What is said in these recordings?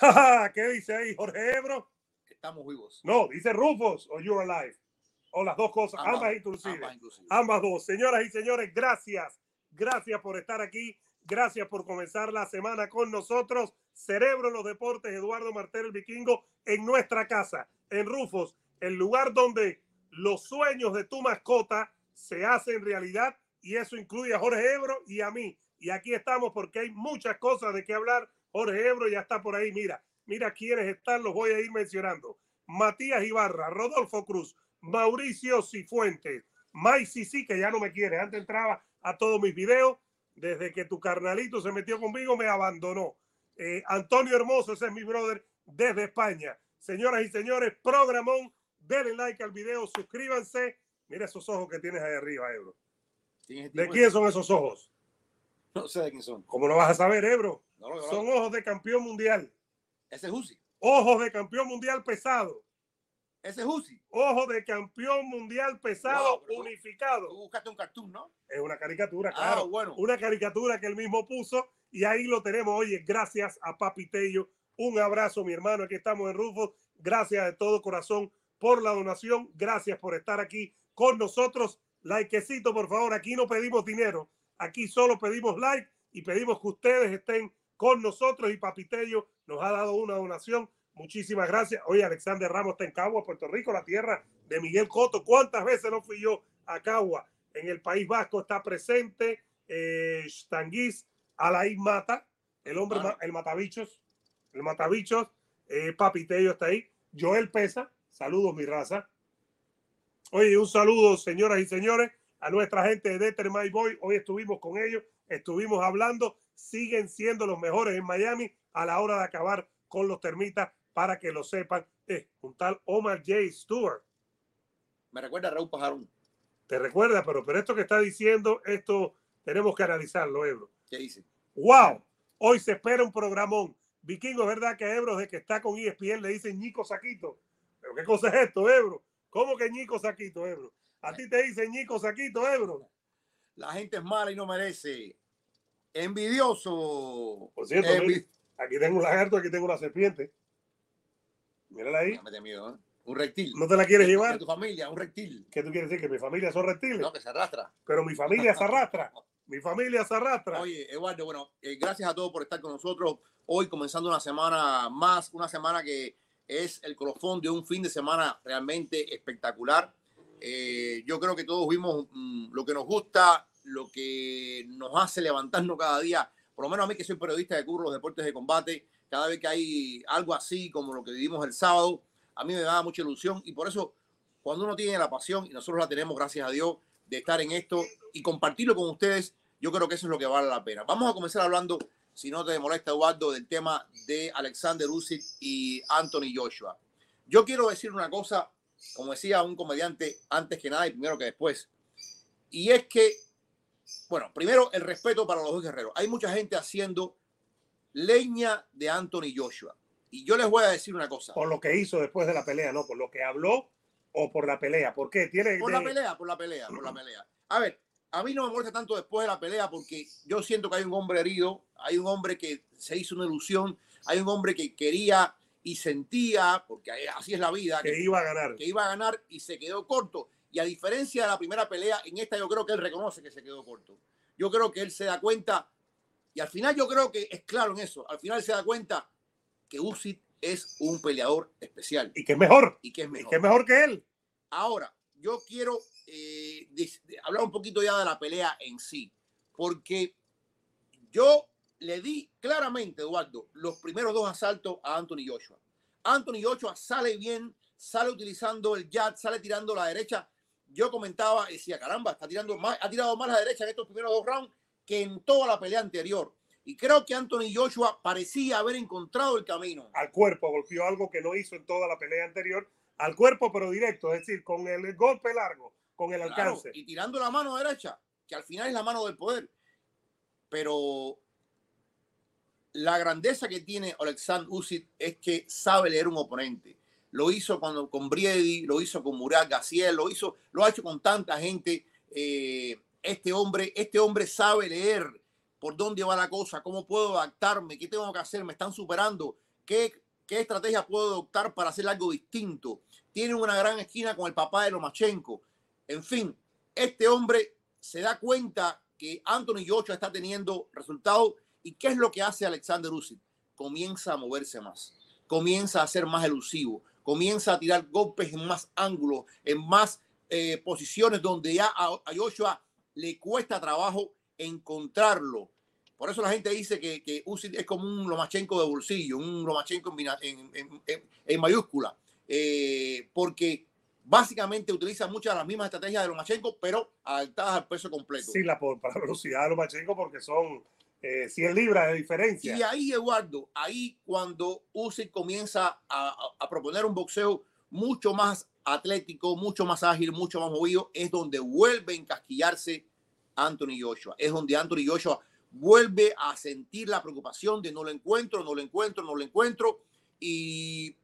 ¿Qué dice ahí Jorge Ebro? Estamos vivos. No, dice Rufus o You're Alive. O las dos cosas, ambas, ambas inclusive. Ambas, inclusive. ambas dos. Señoras y señores, gracias. Gracias por estar aquí. Gracias por comenzar la semana con nosotros. Cerebro en los deportes, Eduardo Martel, el vikingo, en nuestra casa, en Rufos, el lugar donde los sueños de tu mascota se hacen realidad y eso incluye a Jorge Ebro y a mí. Y aquí estamos porque hay muchas cosas de qué hablar. Jorge Ebro ya está por ahí. Mira, mira quiénes están, los voy a ir mencionando. Matías Ibarra, Rodolfo Cruz, Mauricio Cifuentes, May sí que ya no me quiere. Antes entraba a todos mis videos. Desde que tu carnalito se metió conmigo, me abandonó. Eh, Antonio Hermoso, ese es mi brother desde España. Señoras y señores, programón, denle like al video, suscríbanse. Mira esos ojos que tienes ahí arriba, Ebro. ¿De quién son esos ojos? No sé de quién son. ¿Cómo lo vas a saber, Ebro? Son ojos de campeón mundial. Ese es Uzi. Ojos de campeón mundial pesado. Ese es Uzi. Ojo de campeón mundial pesado unificado. Tú buscaste un cartoon, ¿no? Es una caricatura, ah, claro. bueno. Una caricatura que él mismo puso y ahí lo tenemos. Oye, gracias a Papi Tello. Un abrazo, mi hermano. Aquí estamos en Rufo. Gracias de todo corazón por la donación. Gracias por estar aquí con nosotros. Likecito, por favor. Aquí no pedimos dinero. Aquí solo pedimos like y pedimos que ustedes estén con nosotros. Y Papi Tello nos ha dado una donación Muchísimas gracias. Oye, Alexander Ramos está en Cagua, Puerto Rico, la tierra de Miguel Coto. ¿Cuántas veces no fui yo a Cagua? En el País Vasco está presente eh, Stanguis Alain Mata, el hombre, el matabichos, el matabichos. Eh, Papitello está ahí. Joel Pesa, saludos mi raza. Oye, un saludo, señoras y señores, a nuestra gente de Deter My Boy. Hoy estuvimos con ellos, estuvimos hablando, siguen siendo los mejores en Miami a la hora de acabar con los termitas para que lo sepan, es un tal Omar J. Stewart. Me recuerda a Raúl Pajarón. Te recuerda, pero, pero esto que está diciendo, esto tenemos que analizarlo, Ebro. ¿Qué dice? ¡Wow! Hoy se espera un programón. Vikingo, verdad que Ebro, de que está con ESPN, le dicen Ñico Saquito. ¿Pero qué cosa es esto, Ebro? ¿Cómo que Ñico Saquito, Ebro? A ti te dicen Ñico Saquito, Ebro. La gente es mala y no merece. Envidioso. Por cierto, aquí tengo un lagarto, aquí tengo una serpiente. Mírala ahí. ¿eh? Un reptil. ¿No te la quieres llevar? tu familia, un reptil. ¿Qué tú quieres decir? ¿Que mi familia son reptiles? No, que se arrastra. Pero mi familia se arrastra. mi familia se arrastra. Oye, Eduardo, bueno, eh, gracias a todos por estar con nosotros. Hoy comenzando una semana más, una semana que es el colofón de un fin de semana realmente espectacular. Eh, yo creo que todos vimos mm, lo que nos gusta, lo que nos hace levantarnos cada día. Por lo menos a mí que soy periodista de cubro los deportes de combate, cada vez que hay algo así como lo que vivimos el sábado, a mí me da mucha ilusión y por eso cuando uno tiene la pasión, y nosotros la tenemos, gracias a Dios, de estar en esto y compartirlo con ustedes, yo creo que eso es lo que vale la pena. Vamos a comenzar hablando, si no te molesta, Eduardo, del tema de Alexander Usyk y Anthony Joshua. Yo quiero decir una cosa, como decía un comediante, antes que nada y primero que después, y es que, bueno, primero el respeto para los dos guerreros. Hay mucha gente haciendo leña de Anthony Joshua. Y yo les voy a decir una cosa. Por lo que hizo después de la pelea, no por lo que habló o por la pelea. ¿Por qué? Tiene por la pelea, por la pelea, por la pelea. A ver, a mí no me molesta tanto después de la pelea porque yo siento que hay un hombre herido, hay un hombre que se hizo una ilusión, hay un hombre que quería y sentía, porque así es la vida, que, iba a ganar. Que iba a ganar y se quedó corto. Y a diferencia de la primera pelea, en esta yo creo que él reconoce que se quedó corto. Yo creo que él se da cuenta y al final yo creo que es claro en eso. Al final se da cuenta que Usyk es un peleador especial. Y que es mejor. Y que es mejor. que es mejor que él. Ahora, yo quiero eh, hablar un poquito ya de la pelea en sí. Porque yo le di claramente, Eduardo, los primeros dos asaltos a Anthony Joshua. Anthony Joshua sale bien, sale utilizando el jab, sale tirando la derecha. Yo comentaba, decía, caramba, está tirando más, ha tirado más la derecha en estos primeros dos rounds que en toda la pelea anterior. Y creo que Anthony Joshua parecía haber encontrado el camino. Al cuerpo, golpeó algo que no hizo en toda la pelea anterior. Al cuerpo, pero directo, es decir, con el golpe largo, con el alcance. y tirando la mano derecha, que al final es la mano del poder. Pero la grandeza que tiene Alexander Usyk es que sabe leer un oponente. Lo hizo cuando, con Briedi, lo hizo con Murat Gaciel, lo hizo, lo ha hecho con tanta gente. Eh, este hombre, este hombre sabe leer por dónde va la cosa, cómo puedo adaptarme, qué tengo que hacer, me están superando. ¿qué, qué estrategia puedo adoptar para hacer algo distinto? Tiene una gran esquina con el papá de Lomachenko. En fin, este hombre se da cuenta que Anthony Joshua está teniendo resultados y qué es lo que hace Alexander Usyk. Comienza a moverse más, comienza a ser más elusivo, comienza a tirar golpes en más ángulos, en más eh, posiciones donde ya a, Joshua le cuesta trabajo encontrarlo. Por eso la gente dice que, que Usyk es como un Lomachenko de bolsillo, un Lomachenko en, en, mayúscula, eh, porque básicamente utiliza muchas de las mismas estrategias de Lomachenko, pero adaptadas al peso completo. Sí, la, para la velocidad de Lomachenko, porque son eh, 100 libras de diferencia. Y ahí, Eduardo, ahí cuando Usyk comienza a, proponer un boxeo mucho más atlético, mucho más ágil, mucho más movido, es donde vuelve a encasquillarse Anthony Joshua. Es donde Anthony Joshua vuelve a sentir la preocupación de no lo encuentro, no lo encuentro, no lo encuentro. Y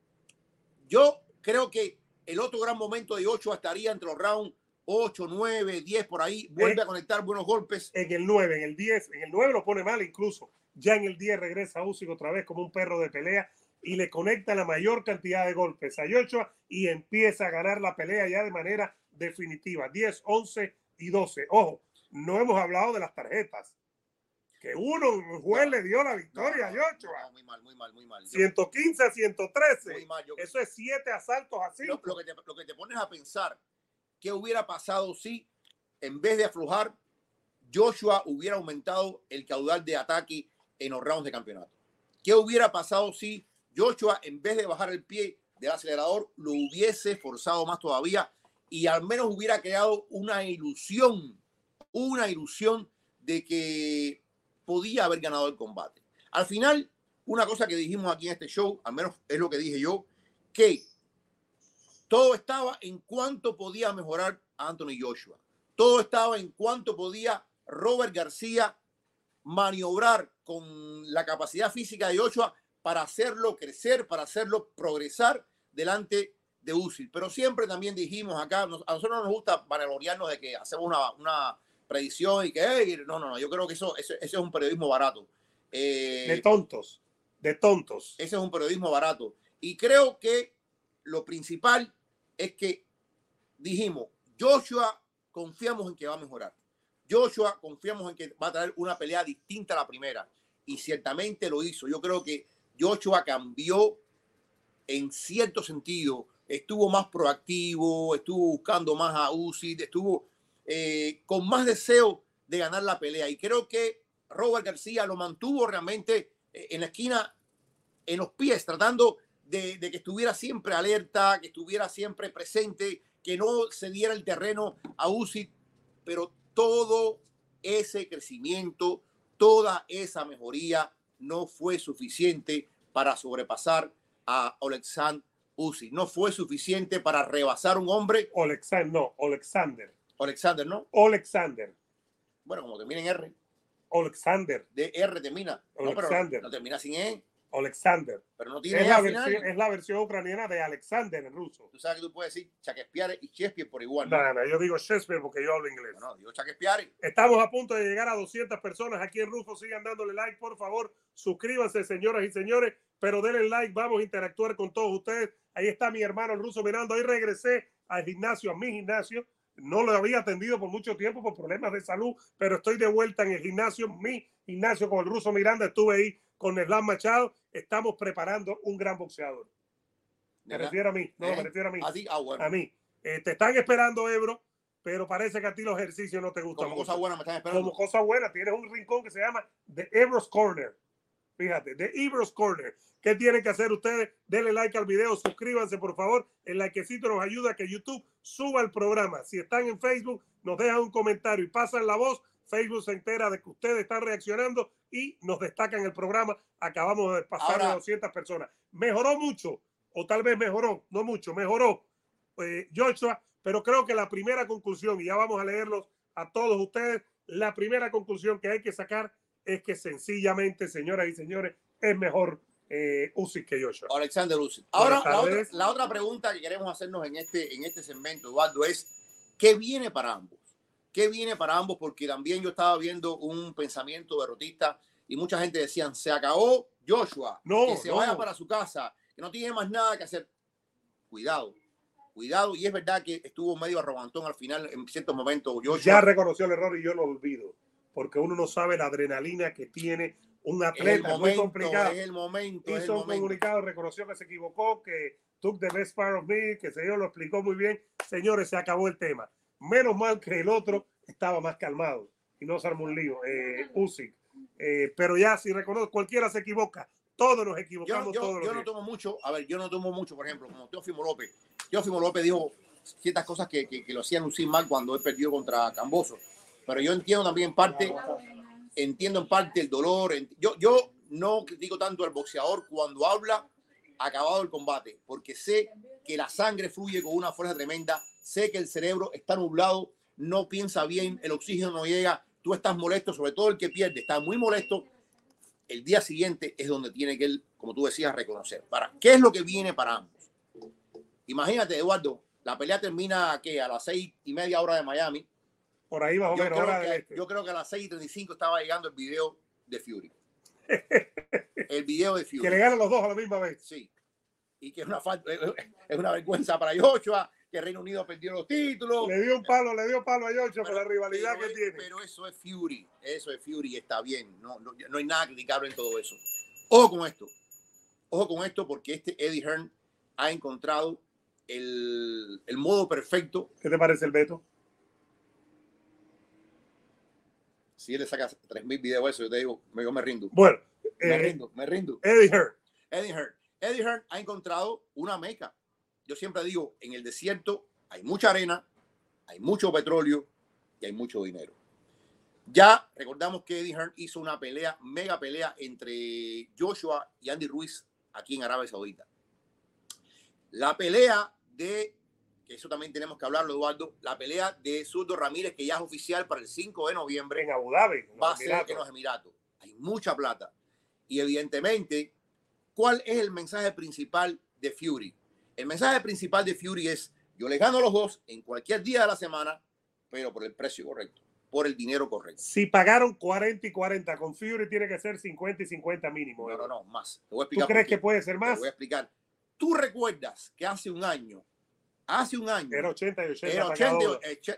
yo creo que el otro gran momento de Joshua estaría entre los rounds 8, 9, 10 por ahí, vuelve a conectar buenos golpes. En el 9, en el 10, en el 9 lo pone mal incluso. Ya en el 10 regresa Usyk otra vez como un perro de pelea y le conecta la mayor cantidad de golpes a Joshua y empieza a ganar la pelea ya de manera definitiva. 10, 11 y 12. Ojo, no hemos hablado de las tarjetas. Que uno, un juez le dio la victoria a Joshua. muy mal, muy mal, muy mal. 115 a 113. Eso es siete asaltos así. Lo, lo, que te, lo que te pones a pensar ¿Qué hubiera pasado si, en vez de aflojar, Joshua hubiera aumentado el caudal de ataque en los rounds de campeonato? ¿Qué hubiera pasado si Joshua, en vez de bajar el pie del acelerador, lo hubiese forzado más todavía y al menos hubiera creado una ilusión, una ilusión de que podía haber ganado el combate? Al final, una cosa que dijimos aquí en este show, al menos es lo que dije yo, que todo estaba en cuánto podía mejorar Anthony Joshua. Todo estaba en cuánto podía Robert García maniobrar con la capacidad física de Joshua para hacerlo crecer, para hacerlo progresar delante de Usyk. Pero siempre también dijimos acá, a nosotros no nos gusta vanagloriarnos de que hacemos una, una predicción y que, no, no, no, yo creo que eso, eso, es un periodismo barato. Eh, de tontos, de tontos. Ese es un periodismo barato. Y creo que lo principal es que dijimos, Joshua confiamos en que va a mejorar. Joshua confiamos en que va a traer una pelea distinta a la primera. Y ciertamente lo hizo. Yo creo que Joshua cambió en cierto sentido. Estuvo más proactivo, estuvo buscando más a Uzi, estuvo eh, con más deseo de ganar la pelea. Y creo que Robert García lo mantuvo realmente eh, en la esquina, en los pies, tratando de, que estuviera siempre alerta, que estuviera siempre presente, que no se diera el terreno a UCI, pero todo ese crecimiento, toda esa mejoría no fue suficiente para sobrepasar a Alexander Usyk. No fue suficiente para rebasar un hombre. Alexander, no, Alexander. Alexander, ¿no? Alexander. Bueno, como termina en R. Alexander. De R termina. Alexander. No, termina sin E. Alexander. Pero no tiene es, la versión, es la versión ucraniana de Alexander en ruso. Tú sabes que tú puedes decir Shakespeare y Shakespeare por igual. No, no, yo digo Shakespeare porque yo hablo inglés. No, digo Shakespeare. Estamos a punto de llegar a 200 personas aquí en Rufo. Sigan dándole like, por favor. Suscríbanse, señoras y señores. Pero denle like, vamos a interactuar con todos ustedes. Ahí está mi hermano el ruso mirando. Ahí regresé al gimnasio, a mi gimnasio. No lo había atendido por mucho tiempo por problemas de salud, pero estoy de vuelta en el gimnasio, mi gimnasio con el ruso Miranda. Estuve ahí con Erlan Machado, estamos preparando un gran boxeador. Me refiero a mí, no, me ¿Eh? refiero a mí. Ah, a mí. Eh, te están esperando, Ebro, pero parece que a ti los ejercicios no te gustan. Como cosa buena me están esperando. Como cosa buena, tienes un rincón que se llama The Ebro's Corner. Fíjate, The Ebro's Corner. ¿Qué tienen que hacer ustedes? Denle like al video, suscríbanse por favor. El likecito nos ayuda a que YouTube suba el programa. Si están en Facebook, nos dejan un comentario y pasan la voz Facebook se entera de que ustedes están reaccionando y nos destacan el programa. Acabamos de pasar a 200 personas. Mejoró mucho, o tal vez mejoró, no mucho, mejoró eh, Joshua, pero creo que la primera conclusión, y ya vamos a leerlos a todos ustedes, la primera conclusión que hay que sacar es que sencillamente, señoras y señores, es mejor eh, Usyk que Joshua. Alexander Usyk. Ahora, la otra, la otra, pregunta que queremos hacernos en este, en este segmento, Eduardo, es ¿qué viene para ambos? ¿Qué viene para ambos? Porque también yo estaba viendo un pensamiento derrotista y mucha gente decían, se acabó Joshua, que se vaya para su casa, que no tiene más nada que hacer. Cuidado, cuidado. Y es verdad que estuvo medio arrogantón al final en ciertos momentos. Joshua. Ya reconoció el error y yo lo olvido, porque uno no sabe la adrenalina que tiene un atleta muy complicado. Es el momento. Hizo un comunicado, reconoció que se equivocó, que took the best part of me, que se yo lo explicó muy bien. Señores, se acabó el tema. Menos mal que el otro estaba más calmado y no se armó un lío. Eh, Usyk. Eh, pero ya, si reconozco, cualquiera se equivoca. Todos nos equivocamos. Yo, yo, yo no tomo mucho, a ver, yo no tomo mucho, por ejemplo, como Teófimo López. Teófimo López dijo ciertas cosas que, que, que lo hacían lucir mal cuando él perdió contra Camboso. Pero yo entiendo también en parte, entiendo en parte el dolor. Yo, yo no critico tanto al boxeador cuando habla acabado el combate, porque sé que la sangre fluye con una fuerza tremenda, sé que el cerebro está nublado, no piensa bien, el oxígeno no llega, tú estás molesto, sobre todo el que pierde, está muy molesto. El día siguiente es donde tiene que él, como tú decías, reconocer. ¿Para qué es lo que viene para ambos? Imagínate, Eduardo, la pelea termina que a las seis y media hora de Miami. Por ahí va yo creo, que, este. yo creo que a las seis y 35 estaba llegando el video de Fury. el video de Fury. Que le ganan los dos a la misma vez. Sí. Y que es una falta, es una vergüenza para Joshua, que Reino Unido perdió los títulos. Le dio un palo, le dio palo a Joshua por la rivalidad que tiene. Pero eso es Fury, eso es Fury está bien. No, no, no hay nada criticable en todo eso. Ojo con esto. Ojo con esto porque este Eddie Hearn ha encontrado el, el modo perfecto. ¿Qué te parece el veto? si él le saca 3.000 videos eso, yo te digo, yo me rindo. Bueno, me eh, rindo, me rindo. Eddie Hearn. Eddie Hearn. Eddie Hearn ha encontrado una meca. Yo siempre digo, en el desierto hay mucha arena, hay mucho petróleo y hay mucho dinero. Ya recordamos que Eddie Hearn hizo una pelea, mega pelea entre Joshua y Andy Ruiz aquí en Arabia Saudita. La pelea de que eso también tenemos que hablarlo, Eduardo, la pelea de Zurdo Ramírez, que ya es oficial para el 5 de noviembre. En Abu Dhabi. Va a ser en los Emiratos. Hay mucha plata. Y evidentemente, ¿cuál es el mensaje principal de Fury? El mensaje principal de Fury es, yo le gano a los dos en cualquier día de la semana, pero por el precio correcto, por el dinero correcto. Si pagaron 40 y 40, con Fury tiene que ser 50 y 50 mínimo. No, no, no, más. Te voy a explicar ¿Tú crees que puede ser más? Te voy a explicar. Tú recuerdas que hace un año hace un año. Era 80 y 80. Era 80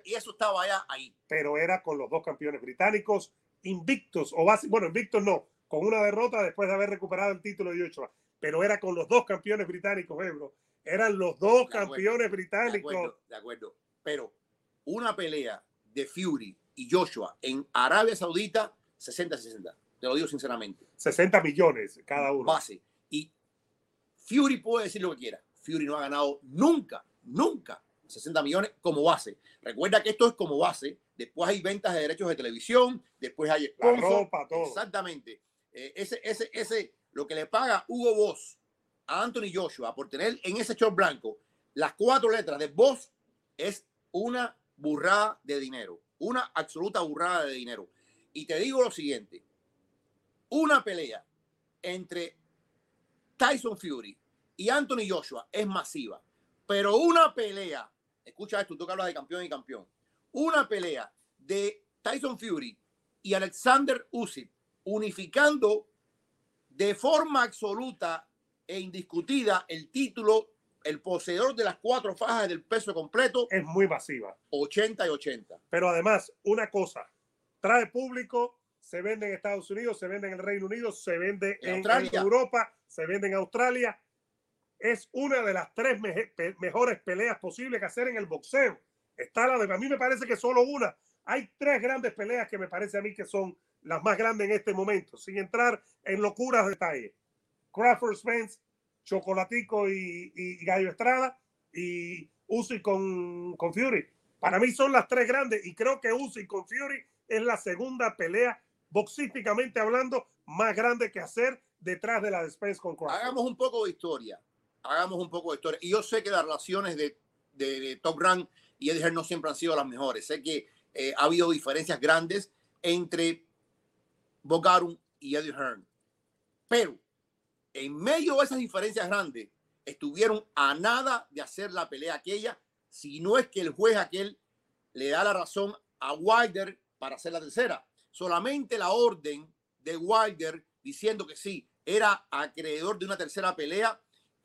y, eso estaba allá ahí. Pero era con los dos campeones británicos invictos, o bueno, invictos no, con una derrota después de haber recuperado el título de Ochoa. Pero era con los dos campeones británicos, Ebro. Eran los dos campeones británicos. De acuerdo, de acuerdo. Pero una pelea de Fury y Joshua en Arabia Saudita, 60-60. Te lo digo sinceramente. 60 millones cada uno. Base. Y Fury puede decir lo que quiera. Fury no ha ganado nunca Nunca 60 millones como base. Recuerda que esto es como base. Después hay ventas de derechos de televisión, después hay La ropa, todo. Exactamente. Eh, ese, ese, ese, lo que le paga Hugo Boss a Anthony Joshua por tener en ese short blanco las cuatro letras de Boss es una burrada de dinero. Una absoluta burrada de dinero. Y te digo lo siguiente. Una pelea entre Tyson Fury y Anthony Joshua es masiva. Pero una pelea, escucha esto, tú que hablas de campeón y campeón, una pelea de Tyson Fury y Alexander Usyk unificando de forma absoluta e indiscutida el título, el poseedor de las cuatro fajas del peso completo. Es muy masiva. 80 y 80. Pero además, una cosa, trae público, se vende en Estados Unidos, se vende en el Reino Unido, se vende en, en Europa, se vende en Australia es una de las tres mejores peleas posibles que hacer en el boxeo. Está la de, a mí me parece que solo una. Hay tres grandes peleas que me parece a mí que son las más grandes en este momento, sin entrar en locuras de detalle. Crawford Spence, Chocolatico y, Gallo Estrada y Uzi con, con Fury. Para mí son las tres grandes y creo que Uzi con Fury es la segunda pelea boxísticamente hablando más grande que hacer detrás de la de Spence con Crawford. Hagamos un poco de historia hagamos un poco de historia. Y yo sé que las relaciones de, de, Top Rank y Eddie Hearn no siempre han sido las mejores. Sé que eh, ha habido diferencias grandes entre Bogarum y Eddie Hearn. Pero en medio de esas diferencias grandes, estuvieron a nada de hacer la pelea aquella, si no es que el juez aquel le da la razón a Wilder para hacer la tercera. Solamente la orden de Wilder diciendo que sí, era acreedor de una tercera pelea.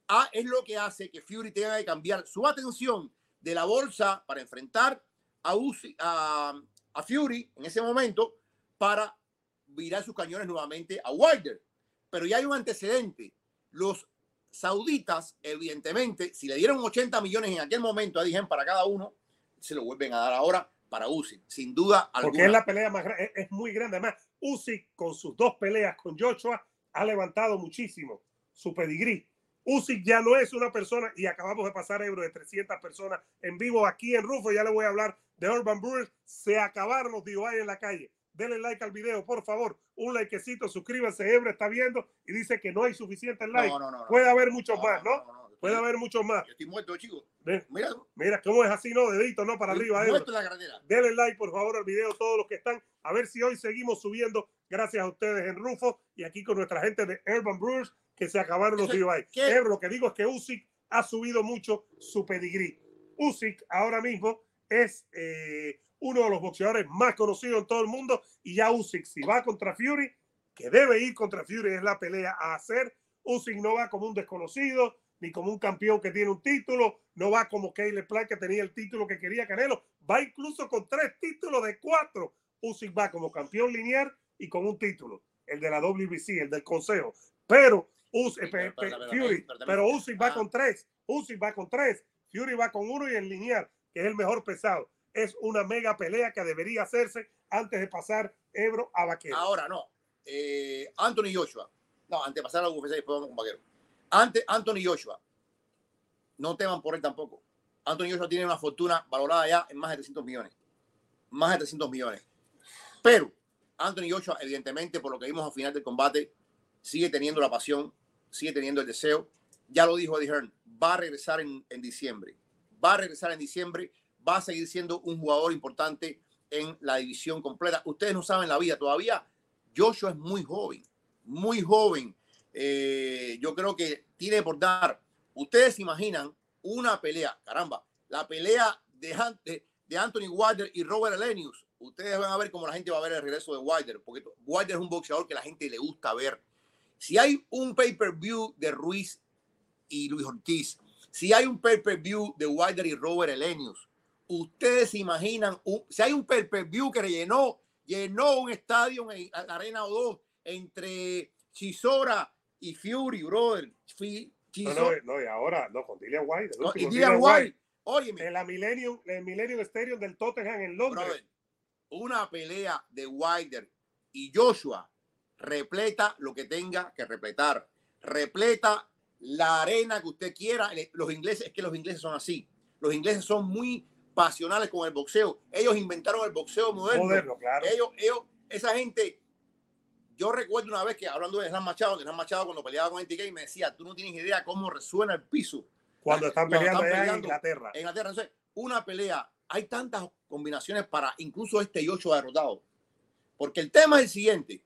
Ah, es lo que hace que Fury tenga que cambiar su atención de la bolsa para enfrentar a, a, a Fury en ese momento para virar sus cañones nuevamente a Wilder. Pero ya hay un antecedente. Los sauditas, evidentemente, si le dieron 80 millones en aquel momento a Dijen para cada uno, se lo vuelven a dar ahora para Usyk, sin duda alguna. Porque es la pelea más grande, es muy grande. Además, Usyk con sus dos peleas con Joshua ha levantado muchísimo su pedigrí. Usyk ya no es una persona, y acabamos de pasar euro de 300 personas en vivo aquí en Rufo, ya le voy a hablar de Urban Brewers, se acabaron los DUI en la calle. Denle like al video, por favor, un likecito, suscríbanse, Ebro está viendo y dice que no hay suficiente like. Puede haber muchos más, ¿no? Puede haber muchos más. Yo estoy muerto, chico. Mira, mira cómo es así, ¿no? Dedito, ¿no? Para arriba. Muerto la Denle like, por favor, al video, todos los que están. A ver si hoy seguimos subiendo, gracias a ustedes en Rufo y aquí con nuestra gente de Urban Brewers, que se acabaron los DUI. lo que digo es que Usyk ha subido mucho su pedigrí. Usyk ahora mismo es eh, uno de los boxeadores más conocidos en todo el mundo y ya Usyk si va contra Fury, que debe ir contra Fury, es la pelea a hacer. Usyk no va como un desconocido, ni como un campeón que tiene un título, no va como Caleb Plant que tenía el título que quería Canelo, va incluso con tres títulos de cuatro. Usyk va como campeón lineal y con un título, el de la WBC, el del Consejo. Pero Usyk, Fury, pero Usyk va con tres, Usyk va con tres, Fury va con uno y el lineal, que es el mejor pesado. Es una mega pelea que debería hacerse antes de pasar Ebro a Vaquero. Ahora no. Eh, Anthony Joshua. No, antes de pasar a UFC después vamos con Vaquero. Ante Anthony Joshua. No teman por él tampoco. Anthony Joshua tiene una fortuna valorada ya en más de 300 millones. Más de 300 millones. Pero Anthony Joshua, evidentemente, por lo que vimos al final del combate, sigue teniendo la pasión, sigue teniendo el deseo. Ya lo dijo Eddie Hearn, va a regresar en, en diciembre. Va a regresar en diciembre, va a seguir siendo un jugador importante en la división completa. Ustedes no saben la vida todavía. Joshua es muy joven, muy joven eh, yo creo que tiene por dar. Ustedes imaginan una pelea, caramba, la pelea de, de, Anthony Wilder y Robert Elenius. Ustedes van a ver cómo la gente va a ver el regreso de Wilder, porque Wilder es un boxeador que la gente le gusta ver. Si hay un pay-per-view de Ruiz y Luis Ortiz, si hay un pay-per-view de Wilder y Robert Elenius, ustedes imaginan, si hay un pay-per-view que llenó, llenó un estadio en la Arena O2 entre Chisora y Fury, brother. no, no, no, y ahora, no, con Dillian White. No, y Dillian White, óyeme. En la Millennium, el Millennium Stadium del Tottenham en Londres. Brother, una pelea de Wilder y Joshua repleta lo que tenga que repletar. Repleta la arena que usted quiera. Los ingleses, es que los ingleses son así. Los ingleses son muy pasionales con el boxeo. Ellos inventaron el boxeo moderno. Moderno, claro. Ellos, ellos, esa gente yo recuerdo una vez que hablando de Hernán Machado, que Hernán Machado cuando peleaba con NTK me decía, tú no tienes idea cómo resuena el piso. Cuando están peleando, en Inglaterra. En Inglaterra. Entonces, una pelea, hay tantas combinaciones para incluso este Yocho derrotado. Porque el tema es el siguiente.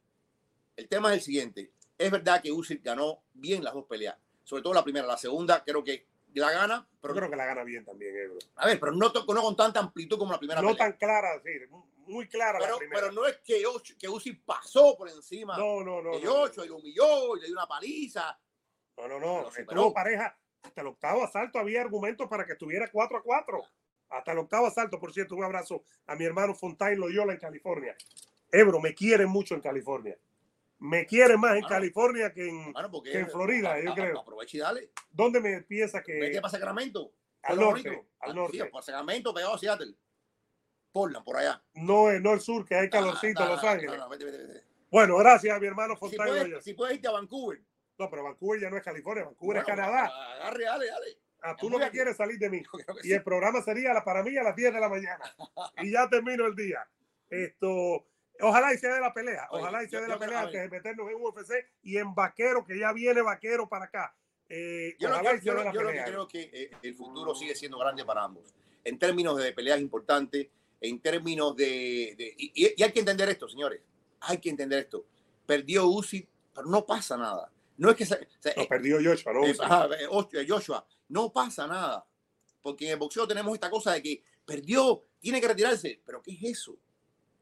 El tema es el siguiente. Es verdad que Usyk ganó bien las dos peleas. Sobre todo la primera. La segunda creo que la gana. Pero Yo creo que la gana bien también, Ebro. A ver, pero no, no con tanta amplitud como la primera no tan clara, sí muy clara pero, la primera. Pero no es que, que Uzi pasó por encima no, no, no, de Ocho y lo humilló y le dio una paliza. No, no, no. Estuvo pareja. Hasta el octavo asalto había argumentos para que estuviera 4 a 4. Hasta el octavo asalto, por cierto, un abrazo a mi hermano Fontaine Loyola en California. Ebro, me quiere mucho en California. Me quiere más en California que en, que en Florida, yo creo. Aprovecha y dale. ¿Dónde me piensa que...? Vete para Sacramento. Al norte, al norte. Sí, para Sacramento, pegado a Seattle por allá. No, no el sur, que hay calorcito en Los Ángeles. Bueno, gracias, mi hermano Fontaine. Si puedes, irte a Vancouver. No, pero Vancouver ya no es California, Vancouver es Canadá. Agarre, dale, dale. A tú lo que quieres salir de mí. Y el programa sería para mí a las 10 de la mañana. y ya termino el día. Esto, ojalá y sea de la pelea. Ojalá y sea de la pelea antes de meternos en UFC y en vaquero, que ya viene vaquero para acá. Eh, yo, lo, yo, que creo que eh, el futuro sigue siendo grande para ambos. En términos de peleas importantes, en términos de... y, hay que entender esto, señores. Hay que entender esto. Perdió Uzi, pero no pasa nada. No es que se... no, perdió Joshua, ¿no? Eh, Joshua, no pasa nada. Porque en el boxeo tenemos esta cosa de que perdió, tiene que retirarse. Pero ¿qué es eso?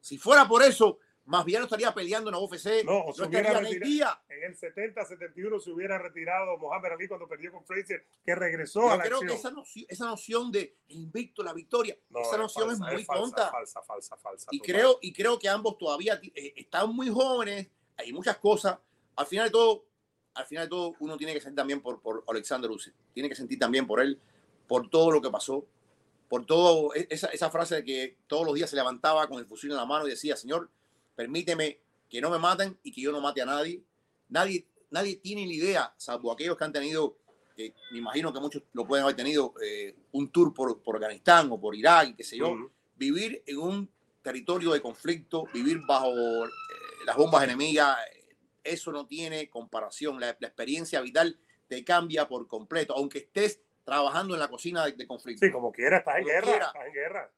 Si fuera por eso, más bien no estaría peleando en la UFC. No, no estaría en el día. En el 70-71 se hubiera retirado Mohamed Ali cuando perdió con Fraser, que regresó a la creo que esa noción, esa noción de invicto, la victoria, esa noción es, muy tonta. Falsa, falsa, falsa. Y creo, y creo que ambos todavía eh, están muy jóvenes, hay muchas cosas. Al final de todo, al final de todo, uno tiene que sentir también por, por Alexander Usyk. Tiene que sentir también por él, por todo lo que pasó, por todo e, esa, esa frase de que todos los días se levantaba con el fusil en la mano y decía, Señor, permíteme que no me maten y que yo no mate a nadie. Nadie, nadie tiene ni idea, salvo aquellos que han tenido, me imagino que muchos lo pueden haber tenido, eh, un tour por, por, Afganistán o por Irak y qué sé yo, vivir en un territorio de conflicto, vivir bajo eh, las bombas enemigas, eso no tiene comparación. La, experiencia vital te cambia por completo, aunque estés trabajando en la cocina de, conflicto. Sí, como quiera, estás en guerra. Estás en guerra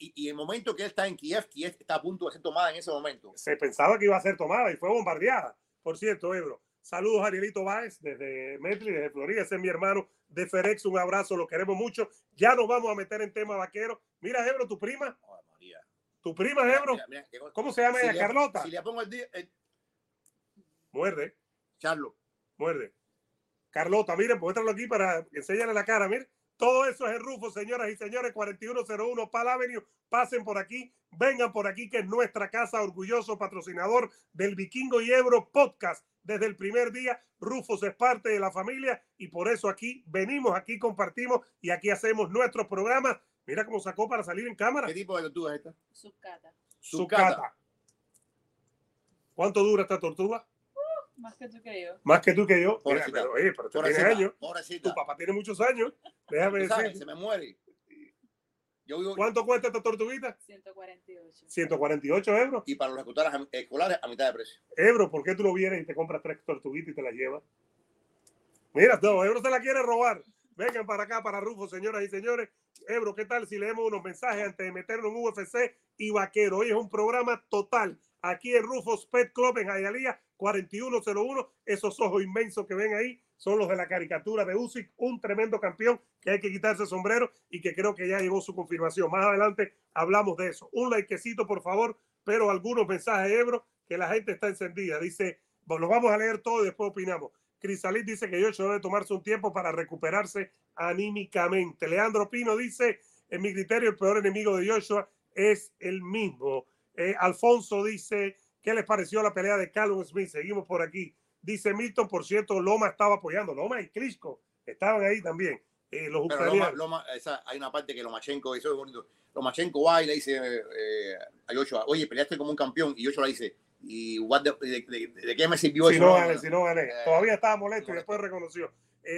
y, el momento que él está en Kiev, Kiev está a punto de ser tomada en ese momento. Se pensaba que iba a ser tomada y fue bombardeada. Por cierto, Ebro. Saludos a Arielito Báez desde Metri, desde Florida. Ese es mi hermano de Ferex. Un abrazo, lo queremos mucho. Ya nos vamos a meter en tema vaquero. Mira, Ebro, tu prima. Tu prima, Ebro. ¿Cómo se llama ella? Carlota. Si le pongo el día. Muerde. Charlo. Muerde. Carlota, miren, muéstralo aquí para enseñarle la cara. Miren. Todo eso es el Rufo, señoras y señores, 4101 Pal Avenue. Pasen por aquí, vengan por aquí, que es nuestra casa, orgulloso patrocinador del Vikingo y Ebro Podcast. Desde el primer día, Rufos es parte de la familia y por eso aquí venimos, aquí compartimos y aquí hacemos nuestros programas. Mira cómo sacó para salir en cámara. ¿Qué tipo de tortuga es esta? Sucata. Sucata. ¿Cuánto dura esta tortuga? Más que tú que yo. Más que tú que yo. pero, oye, pero tú tienes años. Tu papá tiene muchos años. Déjame decir. Se me muere. ¿Cuánto cuesta esta tortuguita? 148. 148 euros. Y para los escolares, escolares a mitad de precio. Ebro, ¿por qué tú lo vienes y te compras tres tortuguitas y te las llevas? Mira, no, Ebro se la quiere robar. Vengan para acá, para Rufo, señoras y señores. Ebro, ¿qué tal si leemos unos mensajes antes de meternos en UFC y Vaquero? Hoy es un programa total aquí en Rufos Pet Club en Hialeah 4101. Esos ojos inmensos que ven ahí son los de la caricatura de Usyk, un tremendo campeón que hay que quitarse el sombrero y que creo que ya llegó su confirmación. Más adelante hablamos de eso. Un likecito, por favor, pero algunos mensajes, Ebro, que la gente está encendida. Dice, bueno, los vamos a leer todo y después opinamos. Crisalit dice que Yocho debe tomarse un tiempo para recuperarse anímicamente. Leandro Pino dice, en mi criterio, el peor enemigo de Joshua es el mismo. Eh, Alfonso dice, ¿qué les pareció la pelea de Callum Smith? Seguimos por aquí. Dice Milton, por cierto, Loma estaba apoyando. Loma y Crisco estaban ahí también. Eh, los Loma, Loma, hay una parte que Lomachenko, eso es bonito. Lomachenko va y le dice eh, a oye, peleaste como un campeón. Y Joshua le dice, ¿y de, qué me sirvió si No gané, si no gané. Todavía estaba molesto y después reconoció.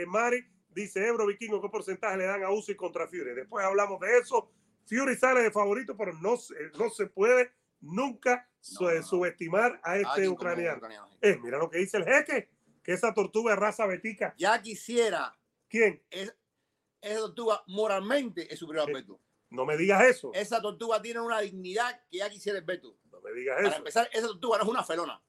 Mari dice, Ebro Vikingo, ¿qué porcentaje le dan a Uzi contra Fury? Después hablamos de eso. Fury sale de favorito, pero no, no se puede nunca subestimar a este ucraniano. Eh, mira lo que dice el jeque, que esa tortuga es raza betica. Ya quisiera. ¿Quién? esa tortuga moralmente es superior al Beto. No me digas eso. Esa tortuga tiene una dignidad que ya quisiera el Beto. No me digas eso. Para empezar, esa tortuga no es una felona.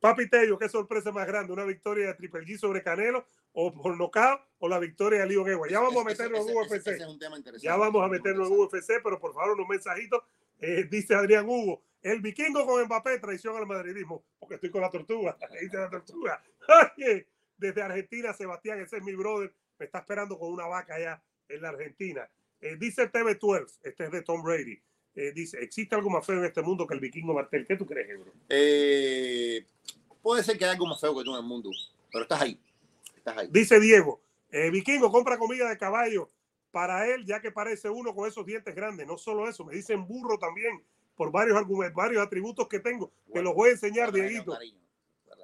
Papi Tello, qué sorpresa más grande, una victoria de Triple G sobre Canelo o por nocaut o la victoria de Leo Guegua. Ya vamos a meternos en UFC. ya vamos a meternos en UFC, pero por favor unos mensajitos. Eh, dice Adrián Hugo, el vikingo con Mbappé, traición al madridismo, porque estoy con la tortuga. La tortuga. Desde Argentina, Sebastián, ese es mi brother, me está esperando con una vaca allá en la Argentina. Eh, dice TV12, este es de Tom Brady. Eh, dice, ¿existe algo más feo en este mundo que el vikingo Martel? ¿Qué tú crees, bro? Eh, puede ser que haya algo más feo que tú en el mundo, pero estás ahí. Estás ahí. Dice Diego, vikingo compra comida de caballo para él, ya que parece uno con esos dientes grandes. No solo eso, me dicen burro también por varios argumentos, varios atributos que tengo, que los voy a enseñar, Dieguito.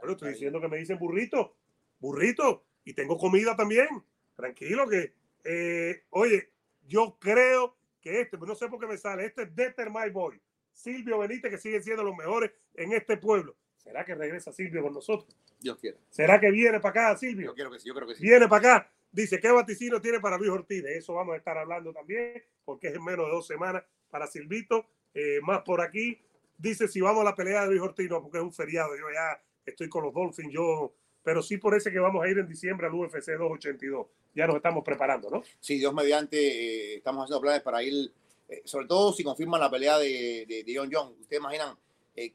Pero estoy diciendo que me dicen burrito, burrito, y tengo comida también. Tranquilo que, eh, oye, yo creo que este, no sé por qué me sale, este es Deter My Boy, Silvio Benítez, que siguen siendo los mejores en este pueblo. ¿Será que regresa Silvio con nosotros? Dios quiera. ¿Será que viene para acá, Silvio? Yo, quiero que sí, yo creo que sí. Viene para acá. Dice, ¿qué vaticino tiene para Luis Ortiz? De eso vamos a estar hablando también, porque es en menos de dos semanas para Silvito. Eh, más por aquí. Dice si vamos a la pelea de Luis Ortiz, no, porque es un feriado. Yo ya estoy con los Dolphins, yo, pero sí por ese que vamos a ir en diciembre al UFC 282. Ya nos estamos preparando, ¿no? Sí, Dios mediante, eh, estamos haciendo planes para ir, eh, sobre todo si confirman la pelea de, de, John John. Ustedes imaginan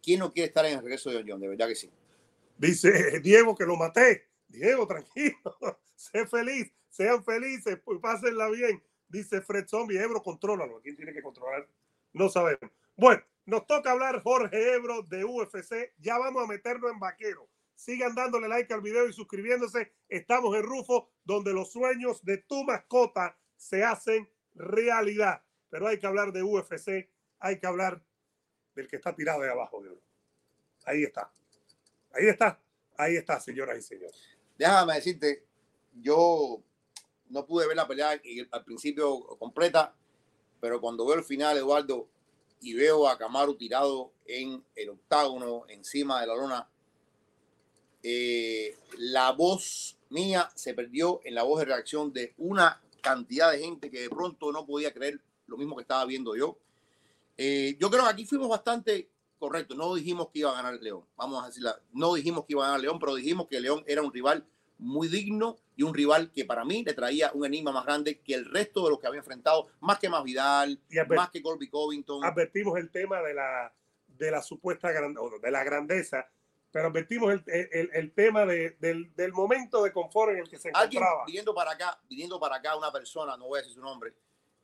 ¿Quién no quiere estar en el regreso de John John? De verdad que sí. Dice Diego que lo maté. Diego, tranquilo, sé feliz, sean felices, pues pásenla bien. Dice Fred Zombie, Ebro, contrólalo. ¿Quién tiene que controlar? No sabemos. Bueno, nos toca hablar Jorge Ebro de UFC. Ya vamos a meternos en vaquero. Sigan dándole like al video y suscribiéndose. Estamos en Rufo, donde los sueños de tu mascota se hacen realidad. Pero hay que hablar de UFC, hay que hablar del que está tirado de abajo de Ahí está. Ahí está. Ahí está, señoras y señores. Déjame decirte, yo no pude ver la pelea al principio completa, pero cuando veo el final, Eduardo, y veo a Camaro tirado en el octágono, encima de la lona, eh, la voz mía se perdió en la voz de reacción de una cantidad de gente que de pronto no podía creer lo mismo que estaba viendo yo. Eh, yo creo que aquí fuimos bastante correctos. No dijimos que iba a ganar León. Vamos a decirla. No dijimos que iba a ganar León, pero dijimos que León era un rival muy digno y un rival que para mí le traía un enigma más grande que el resto de los que había enfrentado, más que más Vidal, más que Colby Covington. Advertimos el tema de la, de la supuesta de la grandeza, pero advertimos el, el, el tema de, del, del, momento de confort en el que se encontraba. viniendo para acá, viniendo para acá una persona, no voy a decir su nombre,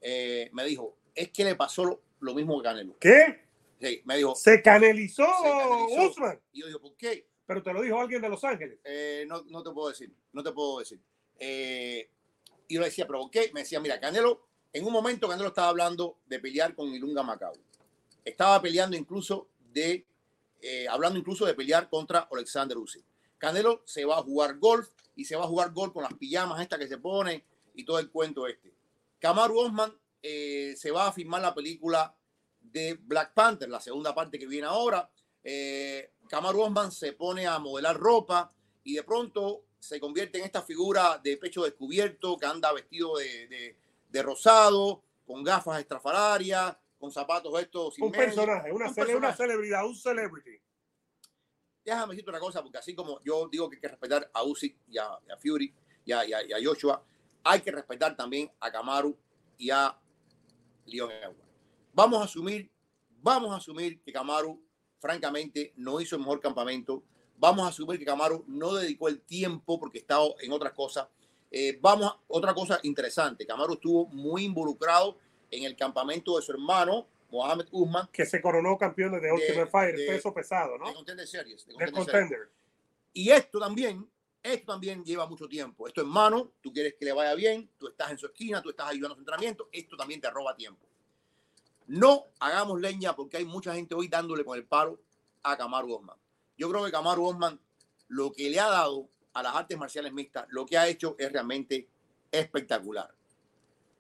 eh, me dijo, es que le pasó lo, lo mismo que Canelo. ¿Qué? Sí, me dijo. Se canelizó, se Usman. Y yo digo, ¿por qué? Pero te lo dijo alguien de Los Ángeles. Eh, no, no, te puedo decir, no te puedo decir. Eh, y yo le decía, ¿pero qué? Me decía, mira, Canelo, en un momento Canelo estaba hablando de pelear con Ilunga Macao. Estaba peleando incluso de, eh, hablando incluso de pelear contra Alexander Usyk. Canelo se va a jugar golf y se va a jugar golf con las pijamas estas que se pone y todo el cuento este. Kamaru Osman se va a filmar la película de Black Panther, la segunda parte que viene ahora. Eh, Kamaru Osman se pone a modelar ropa y de pronto se convierte en esta figura de pecho descubierto que anda vestido de, de, rosado, con gafas estrafalarias, con zapatos estos. Un personaje, una, una celebridad, un celebrity. Déjame decirte una cosa, porque así como yo digo que hay que respetar a Usyk y a, Fury y a, Joshua, hay que respetar también a Kamaru y a Leon Edwards. Vamos a asumir, vamos a asumir que Kamaru francamente, no hizo el mejor campamento. Vamos a asumir que Camaro no dedicó el tiempo porque estaba en otras cosas. Eh, vamos a otra cosa interesante. Camaro estuvo muy involucrado en el campamento de su hermano, Mohamed Usman. Que se coronó campeón de, Ultimate Fighter, peso pesado, ¿no? De Contender Series. De contender. Y esto también, esto también lleva mucho tiempo. Esto es mano, tú quieres que le vaya bien, tú estás en su esquina, tú estás ayudando a su entrenamiento, esto también te roba tiempo. No hagamos leña porque hay mucha gente hoy dándole con el paro a Kamaru Osman. Yo creo que Kamaru Osman lo que le ha dado a las artes marciales mixtas, lo que ha hecho es realmente espectacular.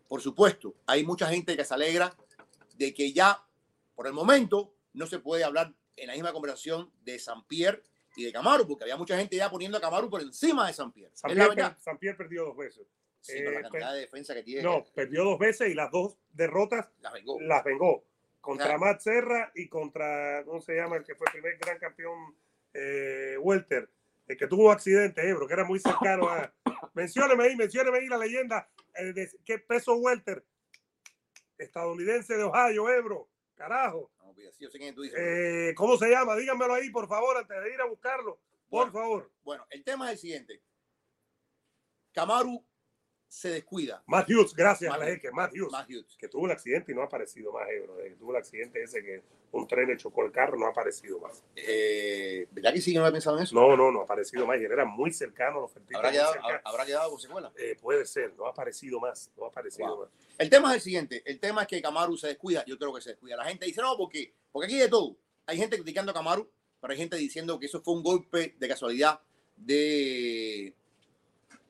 Por supuesto, hay mucha gente que se alegra de que ya, por el momento, no se puede hablar en la misma conversación de San Pierre y de Kamaru, porque había mucha gente ya poniendo a Kamaru por encima de San Pierre. San Pierre, San Pierre perdió dos veces. Sí, eh, cantidad de defensa que tiene. No, perdió dos veces y las dos derrotas las vengó. Las vengó. Contra Matt Serra y contra, ¿cómo se llama? El que fue el primer gran campeón eh, Welter. El que tuvo un accidente, Ebro, que era muy cercano a. Mencióneme ahí, mencióneme ahí la leyenda. Eh, de, ¿Qué peso Welter? Estadounidense de Ohio, Ebro. Carajo. Pues, tú dices, eh, ¿Cómo se llama? Díganmelo ahí, por favor, antes de ir a buscarlo. Por favor. Bueno, el tema es el siguiente. Camaru se descuida. Matthews, gracias a la que Matthews, que tuvo un accidente y no ha aparecido más, eh, tuvo el accidente ese que un tren le chocó el carro, no ha aparecido más. Eh, ¿Verdad que sí no había pensado en eso? No, no, no ha aparecido más. Y era muy cercano los ¿Habrá quedado, ¿Habrá quedado con secuela? Eh, puede ser, no ha aparecido más, no ha aparecido más. El tema es el siguiente, el tema es que Camaru se descuida, yo creo que se descuida. La gente dice, no, porque, porque aquí hay de todo. Hay gente criticando a Camaru, pero hay gente diciendo que eso fue un golpe de casualidad de